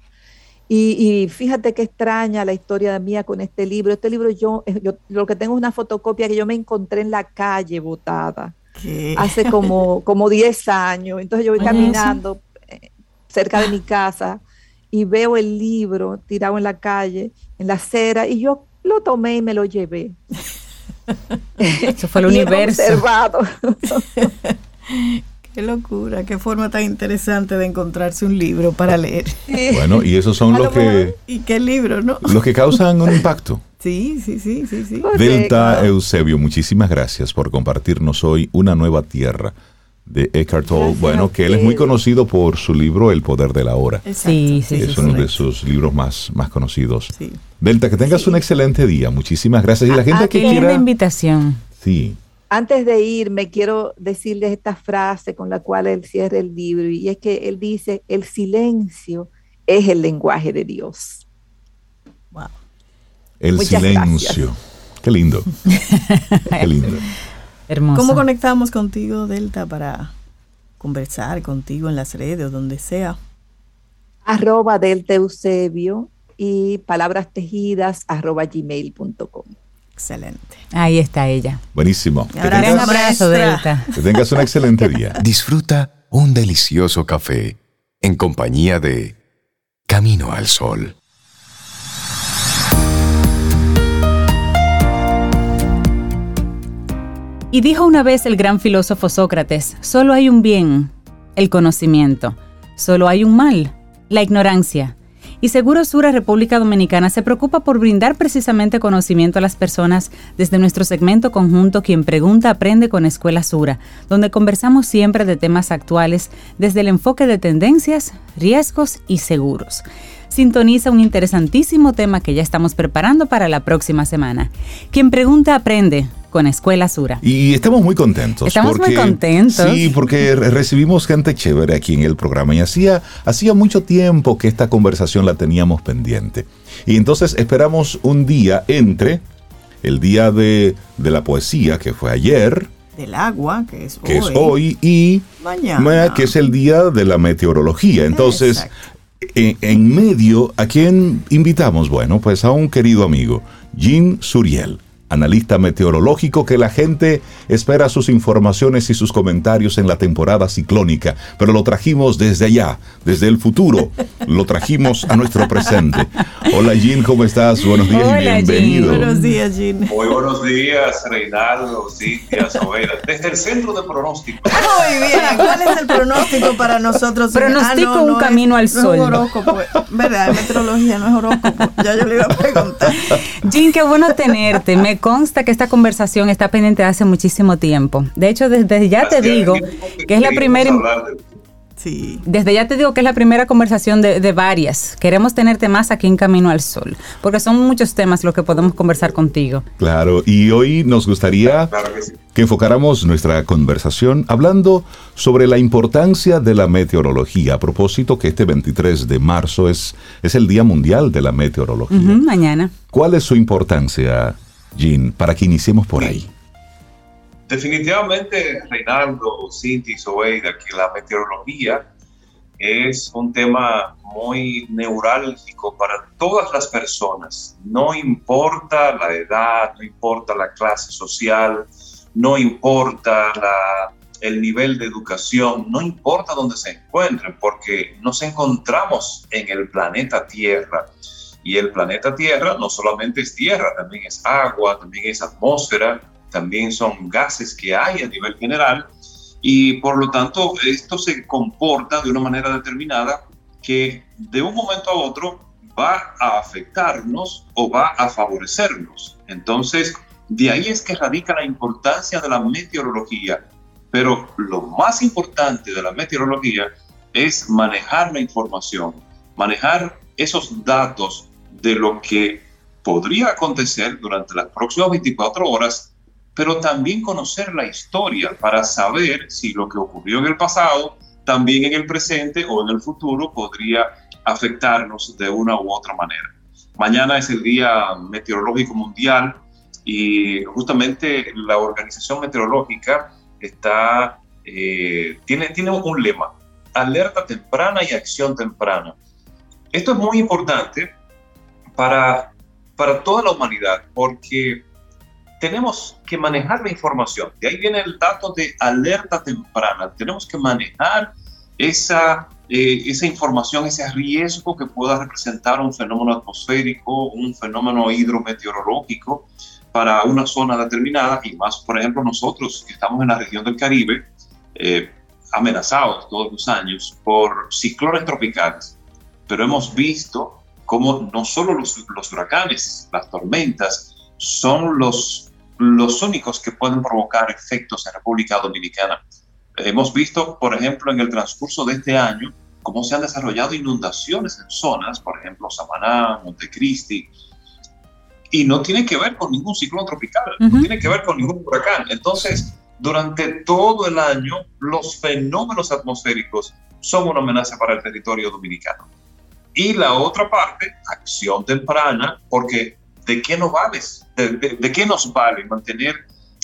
Y, fíjate qué extraña la historia mía con este libro. Este libro yo, eh, yo lo que tengo es una fotocopia que yo me encontré en la calle botada. Hace como, como 10 años. Entonces yo voy caminando cerca de mi casa y veo el libro tirado en la calle, en la acera, y yo lo tomé y me lo llevé. Eso fue el universo. Observado. Qué locura, qué forma tan interesante de encontrarse un libro para leer. Bueno, y esos son los que... ¿Y qué libro, no? Los que causan un impacto. Sí, sí, sí, sí, sí. Delta Eusebio, muchísimas gracias por compartirnos hoy una nueva tierra de Eckhart Tolle, bueno, que él es muy conocido por su libro El Poder de la Hora. Sí, sí, Es uno de sus libros más, más conocidos. Delta, que tengas un excelente día. Muchísimas gracias. Y la gente que quiera... invitación. Sí. Antes de ir, me quiero decirles esta frase con la cual él cierra el libro, y es que él dice, el silencio es el lenguaje de Dios. Wow. El silencio. Qué lindo. Qué lindo. ¿Cómo conectamos contigo, Delta, para conversar contigo en las redes o donde sea? Arroba Delta Eusebio y palabras tejidas arroba gmail.com. Excelente. Ahí está ella. Buenísimo. un abrazo, Delta. Que tengas un excelente día. Disfruta un delicioso café en compañía de Camino al Sol. Y dijo una vez el gran filósofo Sócrates, solo hay un bien, el conocimiento, solo hay un mal, la ignorancia. Y Seguro Sura República Dominicana se preocupa por brindar precisamente conocimiento a las personas desde nuestro segmento conjunto Quien Pregunta Aprende con Escuela Sura, donde conversamos siempre de temas actuales desde el enfoque de tendencias, riesgos y seguros sintoniza un interesantísimo tema que ya estamos preparando para la próxima semana. Quien pregunta aprende con Escuela Sura. Y estamos muy contentos. Estamos muy contentos. Sí, porque recibimos gente chévere aquí en el programa y hacía, hacía mucho tiempo que esta conversación la teníamos pendiente. Y entonces esperamos un día entre el día de, la poesía, que fue ayer, del agua, que es que hoy. es hoy, y mañana, que es el día de la meteorología. Entonces, en, medio, ¿a quién invitamos? Bueno, pues a un querido amigo, Jean Suriel analista meteorológico que la gente espera sus informaciones y sus comentarios en la temporada ciclónica, pero lo trajimos desde allá, desde el futuro, lo trajimos a nuestro presente. Hola Jean, ¿cómo estás? Buenos días y bienvenido. Buenos días, Jean. Muy buenos días, Reinaldo, Cintia, Sobera, desde el centro de pronóstico. Muy bien, ¿cuál es el pronóstico para nosotros? Pronóstico ah, un camino al sol. No es horóscopo, ¿verdad? Meteorología no es horóscopo, ya yo le iba a preguntar. Jean, qué bueno tenerte. Me consta que esta conversación está pendiente de hace muchísimo tiempo. De hecho, desde ya te digo que es la primera... Sí. Desde ya te digo que es la primera conversación de, varias. Queremos tenerte más aquí en Camino al Sol, porque son muchos temas los que podemos conversar contigo. Claro, y hoy nos gustaría que enfocáramos nuestra conversación hablando sobre la importancia de la meteorología. A propósito que este 23 de marzo es, es el Día Mundial de la Meteorología. mañana. ¿Cuál es su importancia, Jean, para que iniciemos por ahí? Definitivamente, Reinaldo, Cinti, Sobeida, que la meteorología es un tema muy neurálgico para todas las personas. No importa la edad, no importa la clase social, no importa el nivel de educación, no importa dónde se encuentren, porque nos encontramos en el planeta Tierra. Y el planeta Tierra no solamente es tierra, también es agua, también es atmósfera, también son gases que hay a nivel general y por lo tanto esto se comporta de una manera determinada que de un momento a otro va a afectarnos o va a favorecernos. Entonces, de ahí es que radica la importancia de la meteorología. Pero lo más importante de la meteorología es manejar la información, manejar esos datos de lo que podría acontecer durante las próximas 24 horas, pero también conocer la historia para saber si lo que ocurrió en el pasado, también en el presente o en el futuro podría afectarnos de una u otra manera. Mañana es el Día Meteorológico Mundial y justamente la Organización Meteorológica está, eh, tiene, tiene un lema, alerta temprana y acción temprana. Esto es muy importante para, para toda la humanidad porque tenemos que manejar la información. De ahí viene el dato de alerta temprana. Tenemos que manejar esa, eh, esa información, ese riesgo que pueda representar un fenómeno atmosférico, un fenómeno hidrometeorológico para una zona determinada y más, por ejemplo, nosotros que estamos en la región del Caribe, eh, amenazados todos los años por ciclones tropicales, pero hemos visto cómo no solo los, los huracanes, las tormentas, son los, los únicos que pueden provocar efectos en República Dominicana. Hemos visto, por ejemplo, en el transcurso de este año, cómo se han desarrollado inundaciones en zonas, por ejemplo, Samaná, Montecristi, y no tiene que ver con ningún ciclón tropical, no tiene que ver con ningún huracán. Entonces, durante todo el año, los fenómenos atmosféricos son una amenaza para el territorio dominicano. Y la otra parte, acción temprana, porque ¿de qué nos vale? ¿De, qué nos vale mantener,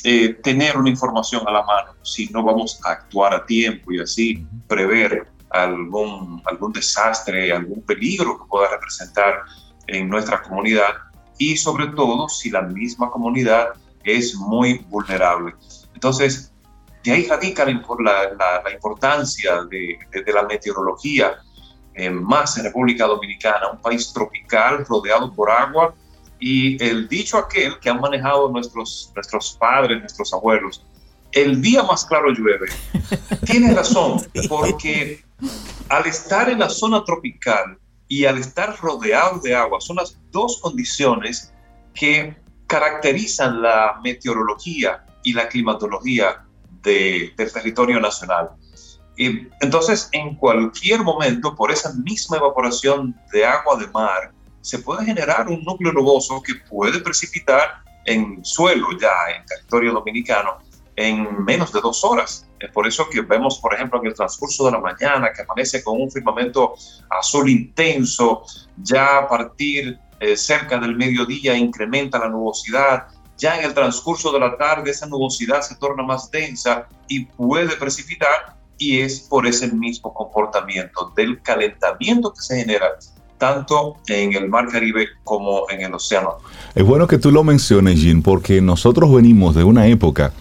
eh, tener una información a la mano si no vamos a actuar a tiempo y así prever algún, algún desastre, algún peligro que pueda representar en nuestra comunidad? Y sobre todo si la misma comunidad es muy vulnerable. Entonces, de ahí radica la, la, importancia de, de, la meteorología, más en República Dominicana, un país tropical rodeado por agua y el dicho aquel que han manejado nuestros, nuestros padres, nuestros abuelos, el día más claro llueve, tiene razón, porque al estar en la zona tropical y al estar rodeado de agua, son las dos condiciones que caracterizan la meteorología y la climatología del territorio nacional. Y entonces, en cualquier momento, por esa misma evaporación de agua de mar, se puede generar un núcleo nuboso que puede precipitar en suelo ya en territorio dominicano en menos de dos horas. Es por eso que vemos, por ejemplo, en el transcurso de la mañana que amanece con un firmamento azul intenso, ya a partir eh, cerca del mediodía incrementa la nubosidad, ya en el transcurso de la tarde esa nubosidad se torna más densa y puede precipitar y es por ese mismo comportamiento del calentamiento que se genera tanto en el Mar Caribe como en el océano. Es bueno que tú lo menciones, Jean, porque nosotros venimos de una época,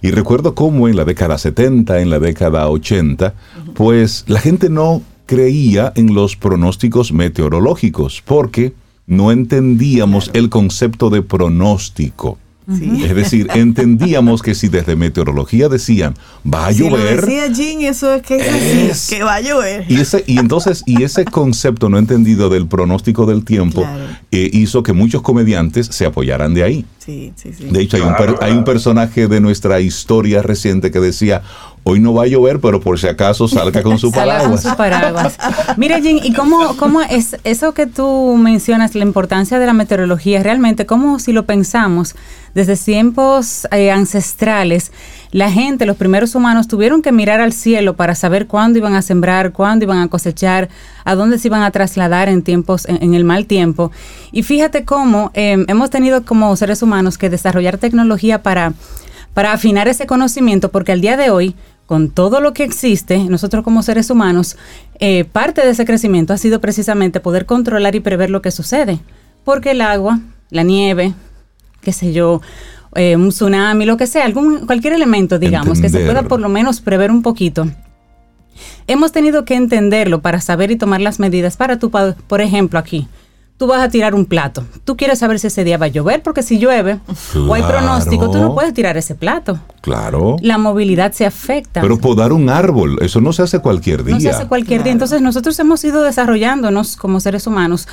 y recuerdo cómo en la década 70, en la década 80, pues la gente no creía en los pronósticos meteorológicos, porque no entendíamos el concepto de pronóstico. Es decir, entendíamos que si desde meteorología decían va a llover. decía Jean, eso es que es, así, que va a llover. Y, ese, y entonces, y ese concepto no entendido del pronóstico del tiempo eh, hizo que muchos comediantes se apoyaran de ahí. Sí, sí, sí. De hecho, hay, un hay un personaje de nuestra historia reciente que decía, hoy no va a llover, pero por si acaso salga con su paraguas. con su paraguas. Mira, Jim, ¿y cómo, cómo es eso que tú mencionas, la importancia de la meteorología, realmente, cómo si lo pensamos, desde tiempos eh, ancestrales, la gente, los primeros humanos, tuvieron que mirar al cielo para saber cuándo iban a sembrar, cuándo iban a cosechar, a dónde se iban a trasladar en tiempos, en, el mal tiempo. Y fíjate cómo em, hemos tenido como seres humanos que desarrollar tecnología para, para afinar ese conocimiento, porque al día de hoy, con todo lo que existe, nosotros como seres humanos, eh, parte de ese crecimiento ha sido precisamente poder controlar y prever lo que sucede. Porque el agua, la nieve, qué sé yo, eh, un tsunami, lo que sea, algún, cualquier elemento, digamos, que se pueda por lo menos prever un poquito. Hemos tenido que entenderlo para saber y tomar las medidas para tu, por ejemplo, aquí. Tú vas a tirar un plato. Tú quieres saber si ese día va a llover, porque si llueve o hay pronóstico, tú no puedes tirar ese plato. Claro. La movilidad se afecta. Pero podar un árbol, eso no se hace cualquier día. No se hace cualquier día. Entonces nosotros hemos ido desarrollándonos como seres humanos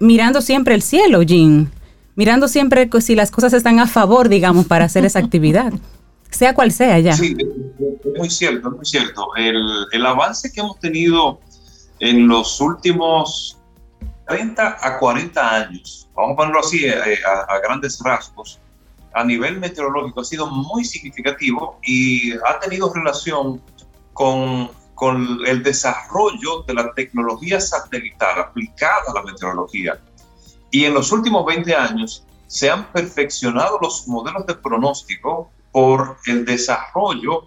mirando siempre el cielo, Jean. Mirando siempre si las cosas están a favor, digamos, para hacer esa actividad. sea cual sea ya. Sí, es muy cierto, es muy cierto. El, el avance que hemos tenido en los últimos 30 a 40 años, vamos a ponerlo así eh, a, grandes rasgos, a nivel meteorológico ha sido muy significativo y ha tenido relación con, con el desarrollo de la tecnología satelital aplicada a la meteorología. Y en los últimos 20 años se han perfeccionado los modelos de pronóstico por el desarrollo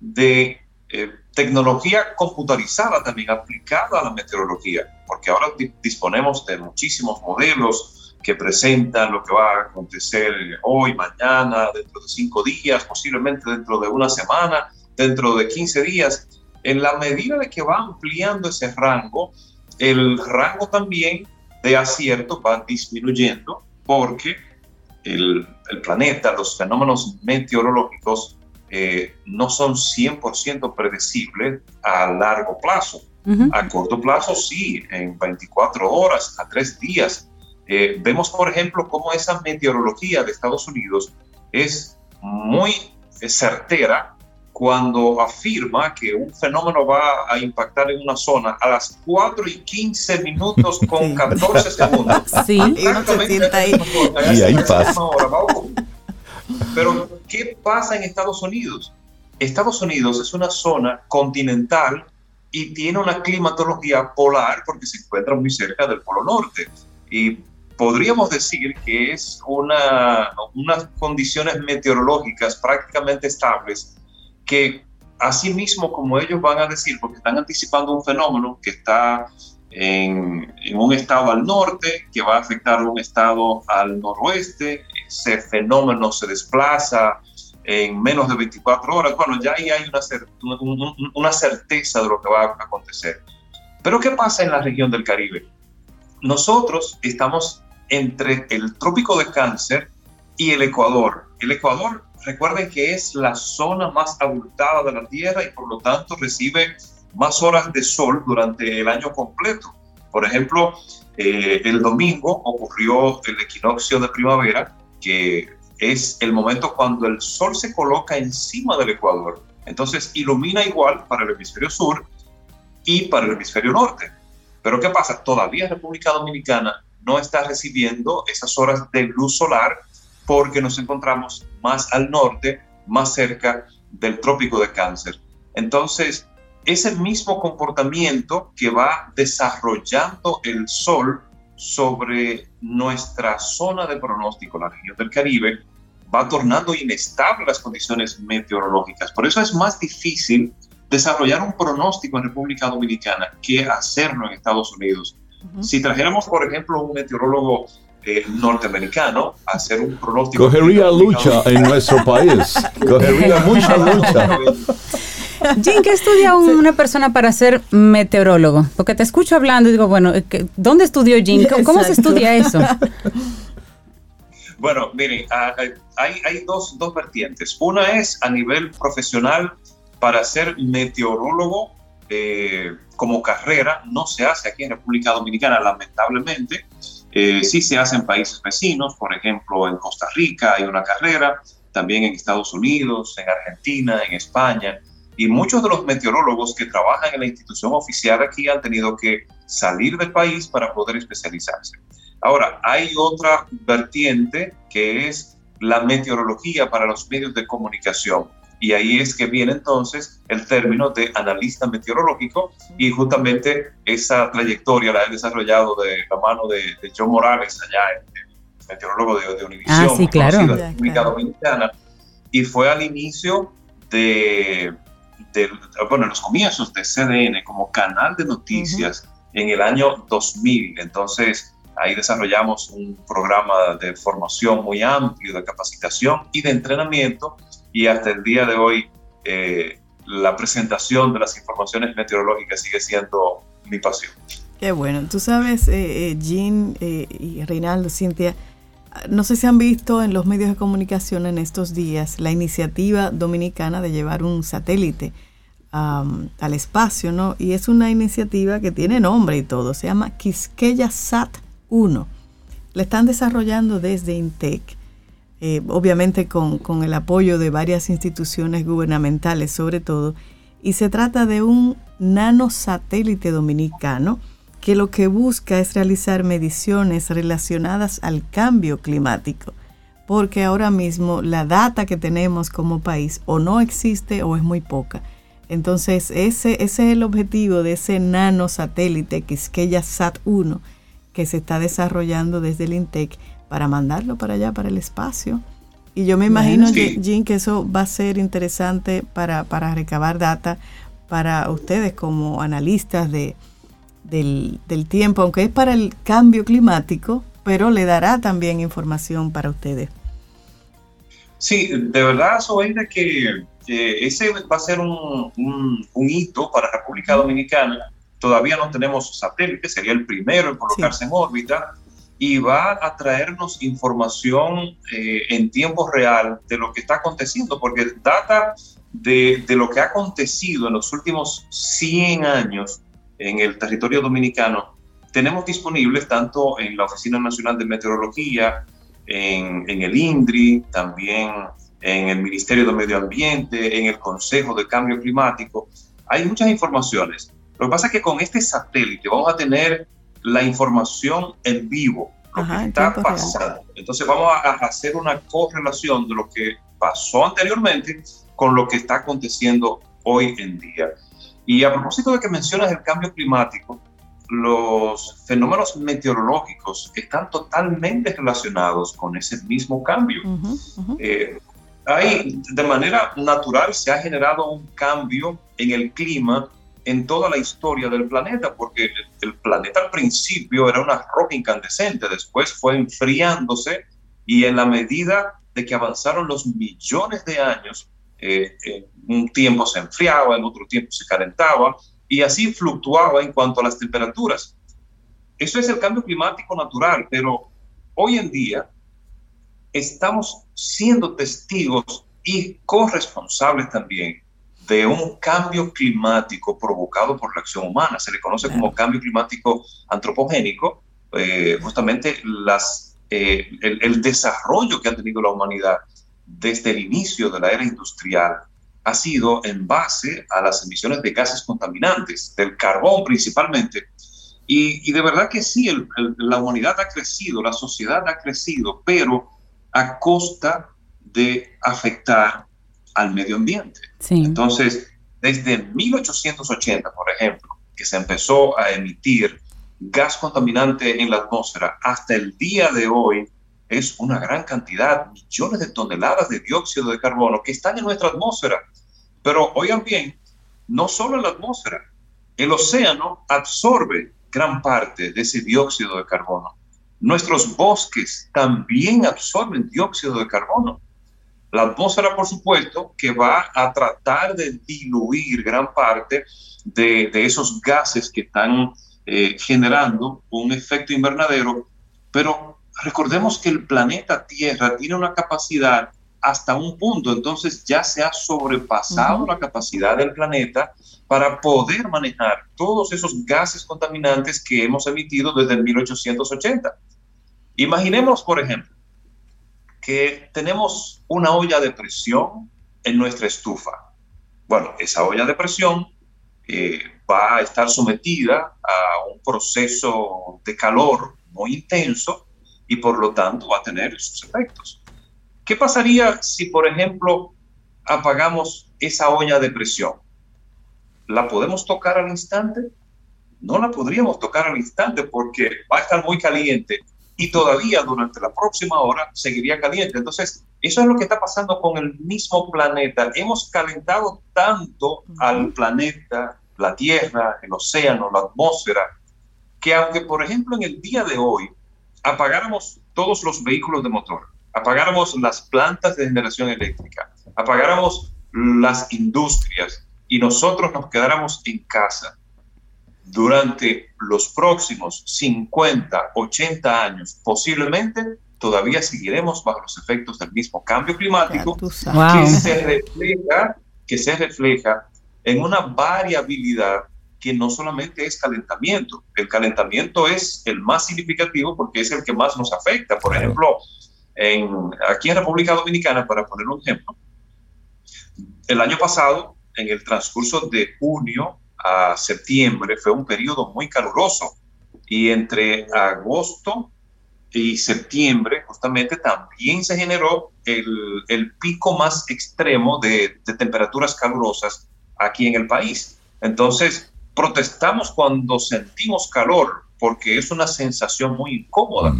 de eh, tecnología computarizada también aplicada a la meteorología, porque ahora disponemos de muchísimos modelos que presentan lo que va a acontecer hoy, mañana, dentro de cinco días, posiblemente dentro de una semana, dentro de 15 días. En la medida de que va ampliando ese rango, el rango también de acierto va disminuyendo porque el, el planeta, los fenómenos meteorológicos eh, no son 100% predecibles a largo plazo. A corto plazo sí, en 24 horas, a 3 días. Eh, vemos, por ejemplo, cómo esa meteorología de Estados Unidos es muy certera cuando afirma que un fenómeno va a impactar en una zona a las 4 y 15 minutos con 14 segundos. Sí, y ahí pasa. Pero, ¿qué pasa en Estados Unidos? Estados Unidos es una zona continental y tiene una climatología polar porque se encuentra muy cerca del Polo Norte. Y podríamos decir que es una, unas condiciones meteorológicas prácticamente estables que asimismo como ellos van a decir, porque están anticipando un fenómeno que está en, en, un estado al norte, que va a afectar a un estado al noroeste, ese fenómeno se desplaza en menos de 24 horas, bueno, ya ahí hay una, una certeza de lo que va a acontecer. Pero ¿qué pasa en la región del Caribe? Nosotros estamos entre el trópico de cáncer y el Ecuador. El Ecuador, recuerden que es la zona más abultada de la Tierra y por lo tanto recibe más horas de sol durante el año completo. Por ejemplo, eh, el domingo ocurrió el equinoccio de primavera que es el momento cuando el sol se coloca encima del Ecuador. Entonces ilumina igual para el hemisferio sur y para el hemisferio norte. Pero ¿qué pasa? Todavía República Dominicana no está recibiendo esas horas de luz solar porque nos encontramos más al norte, más cerca del trópico de cáncer. Entonces, ese mismo comportamiento que va desarrollando el sol sobre nuestra zona de pronóstico, la región del Caribe, va tornando inestable las condiciones meteorológicas. Por eso es más difícil desarrollar un pronóstico en República Dominicana que hacerlo en Estados Unidos. Si trajéramos, por ejemplo, un meteorólogo eh, norteamericano a hacer un pronóstico... Cogería lucha en nuestro país. Cogería mucha lucha. Jim, ¿qué estudia una persona para ser meteorólogo? Porque te escucho hablando y digo, bueno, ¿dónde estudió Jim? ¿Cómo, se estudia eso? Bueno, miren, ah, ah, hay, hay dos, dos vertientes. Una es a nivel profesional para ser meteorólogo eh, como carrera. No se hace aquí en República Dominicana, lamentablemente. Eh, sí se hace en países vecinos, por ejemplo, en Costa Rica hay una carrera, también en Estados Unidos, en Argentina, en España. Y muchos de los meteorólogos que trabajan en la institución oficial aquí han tenido que salir del país para poder especializarse. Ahora, hay otra vertiente que es la meteorología para los medios de comunicación. Y ahí es que viene entonces el término de analista meteorológico y justamente esa trayectoria la he desarrollado de la mano de, John Morales, allá, el meteorólogo de, de Univision, ah, sí, claro. Dominicana, y fue al inicio de bueno, en los comienzos de CDN como canal de noticias en el año 2000. Entonces, ahí desarrollamos un programa de formación muy amplio, de capacitación y de entrenamiento. Y hasta el día de hoy, eh, la presentación de las informaciones meteorológicas sigue siendo mi pasión. Qué bueno. Tú sabes, eh, eh Jean eh, y Reinaldo, Cintia, no sé si han visto en los medios de comunicación en estos días la iniciativa dominicana de llevar un satélite al espacio, ¿no? Y es una iniciativa que tiene nombre y todo, se llama Quisqueya Sat SAT-1. La están desarrollando desde INTEC, eh, obviamente con, con el apoyo de varias instituciones gubernamentales sobre todo, y se trata de un nanosatélite dominicano que lo que busca es realizar mediciones relacionadas al cambio climático, porque ahora mismo la data que tenemos como país o no existe o es muy poca. Entonces, ese, ese es el objetivo de ese nanosatélite Quisqueya SAT-1 que se está desarrollando desde el INTEC para mandarlo para allá, para el espacio. Y yo me imagino, Jim, que eso va a ser interesante para, para recabar data para ustedes como analistas de, del, tiempo, aunque es para el cambio climático, pero le dará también información para ustedes. Sí, de verdad, Sobeida, que ese va a ser un, un, hito para República Dominicana. Todavía no tenemos satélite, sería el primero en colocarse en órbita y va a traernos información eh, en tiempo real de lo que está aconteciendo, porque data de, de, lo que ha acontecido en los últimos 100 años en el territorio dominicano, tenemos disponibles tanto en la Oficina Nacional de Meteorología, en, en el INDRI, también en el Ministerio de Medio Ambiente, en el Consejo de Cambio Climático. Hay muchas informaciones. Lo que pasa es que con este satélite vamos a tener la información en vivo, lo que está pasando. Entonces vamos a hacer una correlación de lo que pasó anteriormente con lo que está aconteciendo hoy en día. Y a propósito de que mencionas el cambio climático, los fenómenos meteorológicos están totalmente relacionados con ese mismo cambio. Eh, hay, de manera natural se ha generado un cambio en el clima en toda la historia del planeta, porque el planeta al principio era una roca incandescente, después fue enfriándose y en la medida de que avanzaron los millones de años, eh, en un tiempo se enfriaba, en otro tiempo se calentaba y así fluctuaba en cuanto a las temperaturas. Eso es el cambio climático natural, pero hoy en día estamos siendo testigos y corresponsables también de un cambio climático provocado por la acción humana. Se le conoce como cambio climático antropogénico, eh, justamente las, eh, el, desarrollo que ha tenido la humanidad desde el inicio de la era industrial ha sido en base a las emisiones de gases contaminantes, del carbón principalmente. Y, de verdad que sí, la humanidad ha crecido, la sociedad ha crecido, pero a costa de afectar al medio ambiente. Entonces, desde 1880, por ejemplo, que se empezó a emitir gas contaminante en la atmósfera, hasta el día de hoy es una gran cantidad, millones de toneladas de dióxido de carbono que están en nuestra atmósfera. Pero oigan bien, no solo en la atmósfera, el océano absorbe gran parte de ese dióxido de carbono. Nuestros bosques también absorben dióxido de carbono. La atmósfera, por supuesto, que va a tratar de diluir gran parte de, esos gases que están eh, generando un efecto invernadero, pero recordemos que el planeta Tierra tiene una capacidad hasta un punto, entonces ya se ha sobrepasado la capacidad del planeta para poder manejar todos esos gases contaminantes que hemos emitido desde 1880. Imaginemos, por ejemplo, que tenemos una olla de presión en nuestra estufa. Bueno, esa olla de presión eh, va a estar sometida a un proceso de calor muy intenso y por lo tanto va a tener sus efectos. ¿Qué pasaría si, por ejemplo, apagamos esa olla de presión? ¿La podemos tocar al instante? No la podríamos tocar al instante porque va a estar muy caliente y todavía durante la próxima hora seguiría caliente. Entonces, eso es lo que está pasando con el mismo planeta. Hemos calentado tanto al planeta, la Tierra, el océano, la atmósfera, que aunque, por ejemplo, en el día de hoy apagáramos todos los vehículos de motor, apagáramos las plantas de generación eléctrica, apagáramos las industrias y nosotros nos quedáramos en casa, durante los próximos 50, 80 años, posiblemente todavía seguiremos bajo los efectos del mismo cambio climático que, se refleja, que se refleja en una variabilidad que no solamente es calentamiento, el calentamiento es el más significativo porque es el que más nos afecta. Por ejemplo, en, aquí en República Dominicana, para poner un ejemplo, el año pasado, en el transcurso de junio a septiembre, fue un periodo muy caluroso y entre agosto y septiembre justamente también se generó el, el pico más extremo de, de, temperaturas calurosas aquí en el país. Entonces, protestamos cuando sentimos calor porque es una sensación muy incómoda,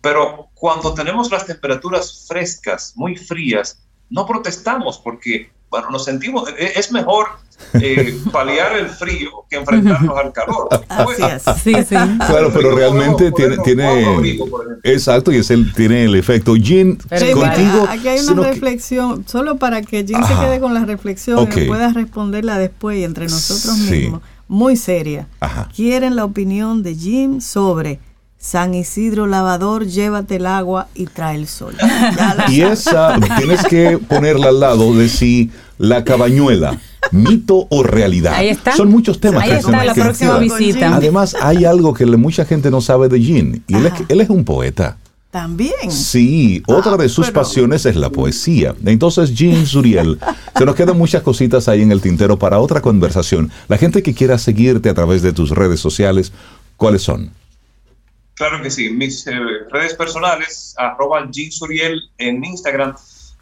pero cuando tenemos las temperaturas frescas, muy frías, no protestamos porque bueno, nos sentimos, e, es mejor eh, paliar el frío que enfrentarnos al calor. Así es. Sí, sí. Claro, pero realmente tiene, tiene exacto, y es el, tiene el efecto. Jean, Sí, contigo. aquí hay una sino que- reflexión, solo para que Jim se Ajá. quede con la reflexión Ok. y pueda responderla después y entre nosotros Sí. mismos, muy seria. Ajá. Quieren la opinión de Jim sobre San Isidro Lavador, llévate el agua y trae el sol. Y esa tienes que ponerla al lado de si la cabañuela, mito o realidad. Ahí está. Son muchos temas Ahí que está la que próxima visita. Además, hay algo que mucha gente no sabe de Jean. Y él es, él es un poeta. También. Sí, otra de sus pero- pasiones es la poesía. Entonces, Jean Suriel, se nos quedan muchas cositas ahí en el tintero para otra conversación. La gente que quiera seguirte a través de tus redes sociales, ¿cuáles son? Claro que sí. Mis eh, redes personales, arroba Jean Suriel en Instagram.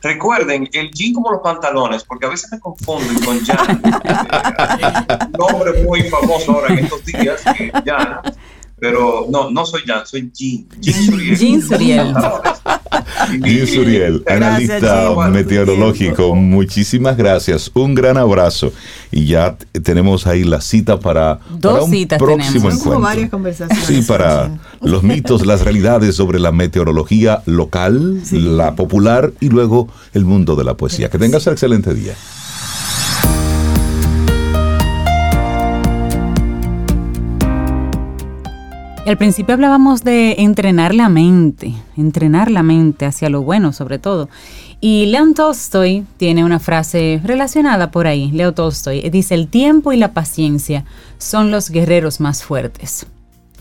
Recuerden, el jean como los pantalones, porque a veces me confunden con Jan. Eh, un nombre muy famoso ahora en estos días, que es Jan. Pero no, no soy Jan, soy Jean. Jean Suriel. Jean Suriel. Analista meteorológico, muchísimas gracias. Un gran abrazo. Y ya tenemos ahí la cita para, Dos para un citas próximo tenemos. Son como encuentro. varias conversaciones. Sí, para los mitos, las realidades sobre la meteorología local, la popular y luego el mundo de la poesía. Que tengas un excelente día. Y al principio hablábamos de entrenar la mente, entrenar la mente hacia lo bueno sobre todo. Y León Tolstoy tiene una frase relacionada por ahí. Leo Tolstoy dice, el tiempo y la paciencia son los guerreros más fuertes.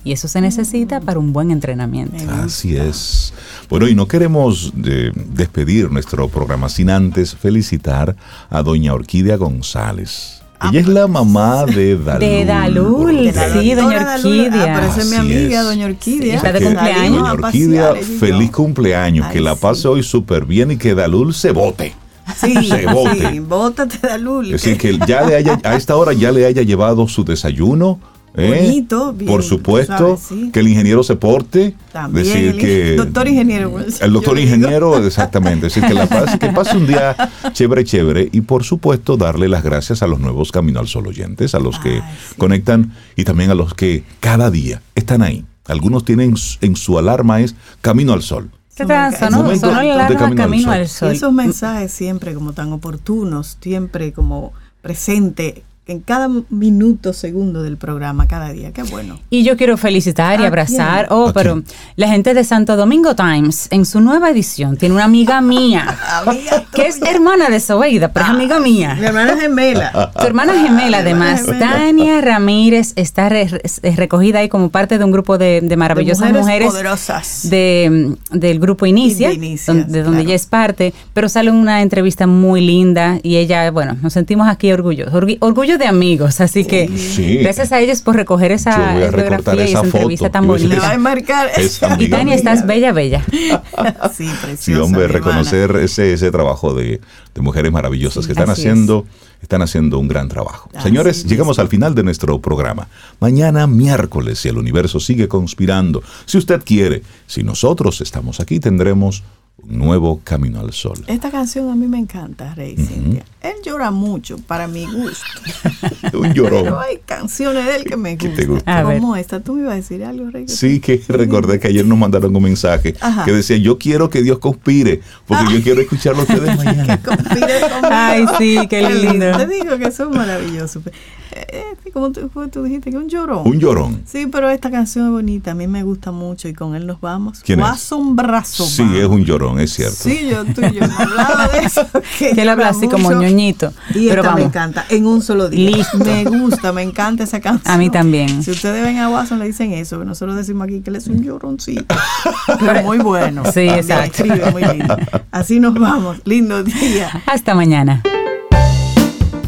Y eso se necesita para un buen entrenamiento. Así es. Bueno, y no queremos eh, despedir nuestro programa sin antes felicitar a doña Orquídea González. Ella es la mamá de Dalul. De Dalul, De sí, doña. Orquídea. Ah, es mi amiga, es. doña Orquídea. Está de Que, cumpleaños. Doña Orquídea, feliz cumpleaños. Ay, que la sí. pase hoy súper bien y que Dalul se vote. Sí, se bote. sí, bótate Dalul. Es decir, que ya le haya, a esta hora ya le haya llevado su desayuno. ¿Eh? Bonito, bien, Por supuesto, sabes, sí. que el ingeniero se porte. También, decir el que doctor ingeniero. El doctor le digo. ingeniero, exactamente. Es decir, que, la pase, que pase un día chévere, chévere. Y por supuesto, darle las gracias a los nuevos Camino al Sol oyentes, a los que Ay, sí. conectan y también a los que cada día están ahí. Algunos tienen en su alarma es Camino al Sol. ¿Qué tal? Sonó, Momento sonó de la alarma Camino al Sol. al Y sol. esos mensajes siempre como tan oportunos, siempre como presente en cada minuto, segundo del programa, cada día. Qué bueno. Y yo quiero felicitar y ¿A abrazar. quién? Oh, ¿A pero quién? la gente de Santo Domingo Times, en su nueva edición, tiene una amiga mía, Amiga que es hermana de Sobeida, pero es amiga Mi mía. hermana gemela. Tu hermana gemela, además, gemela. Tania Ramírez, está re- re- recogida ahí como parte de un grupo de, de maravillosas De mujeres, poderosas. de, del grupo Inicia, De Inicia, don- de donde claro. ella es parte, pero sale una entrevista muy linda y ella, bueno, nos sentimos aquí orgullosos, orgu- orgullo de amigos, así que Sí. gracias a ellos por recoger esa biografía y esa esa entrevista foto. tan bonita. va a marcar. Es Y Tania, mía. estás bella, bella. sí, preciosa. Sí, hombre, reconocer ese, ese trabajo de, de mujeres maravillosas que están haciendo, están haciendo un gran trabajo. Así Señores, llegamos al final de nuestro programa. Mañana miércoles, si el universo sigue conspirando, si usted quiere, si nosotros estamos aquí, tendremos nuevo camino al sol. Esta canción a mí me encanta, Rey Cintia. Él llora mucho, para mi gusto. Un llorón. Pero hay canciones de él que me ¿Qué gustan. gusta? Como esta, tú me ibas a decir algo, Rey. Sí, que recordé que ayer nos mandaron un mensaje Ajá. que decía, yo quiero que Dios conspire, porque yo quiero escucharlo a ustedes mañana. Conspire conmigo. Ay, sí, qué lindo. Te digo que son maravillosos. Eh, eh, como tú, dijiste, que un llorón. Un llorón. Sí, pero esta canción es bonita, a mí me gusta mucho y con él nos vamos. ¿Quién es? Wasson Brazo. Sí, es un llorón. es cierto. Sí, yo, tú y yo hablado de eso. Que él habla así como ñoñito. Y pero esta vamos. me encanta, en un solo día. Listo. Me gusta, me encanta esa canción. A mí también. Si ustedes ven a Watson le dicen eso, que nosotros decimos aquí que él es un lloroncito. Pero muy bueno. Sí, exacto. Escribe muy lindo. Así nos vamos. Lindo día. Hasta mañana.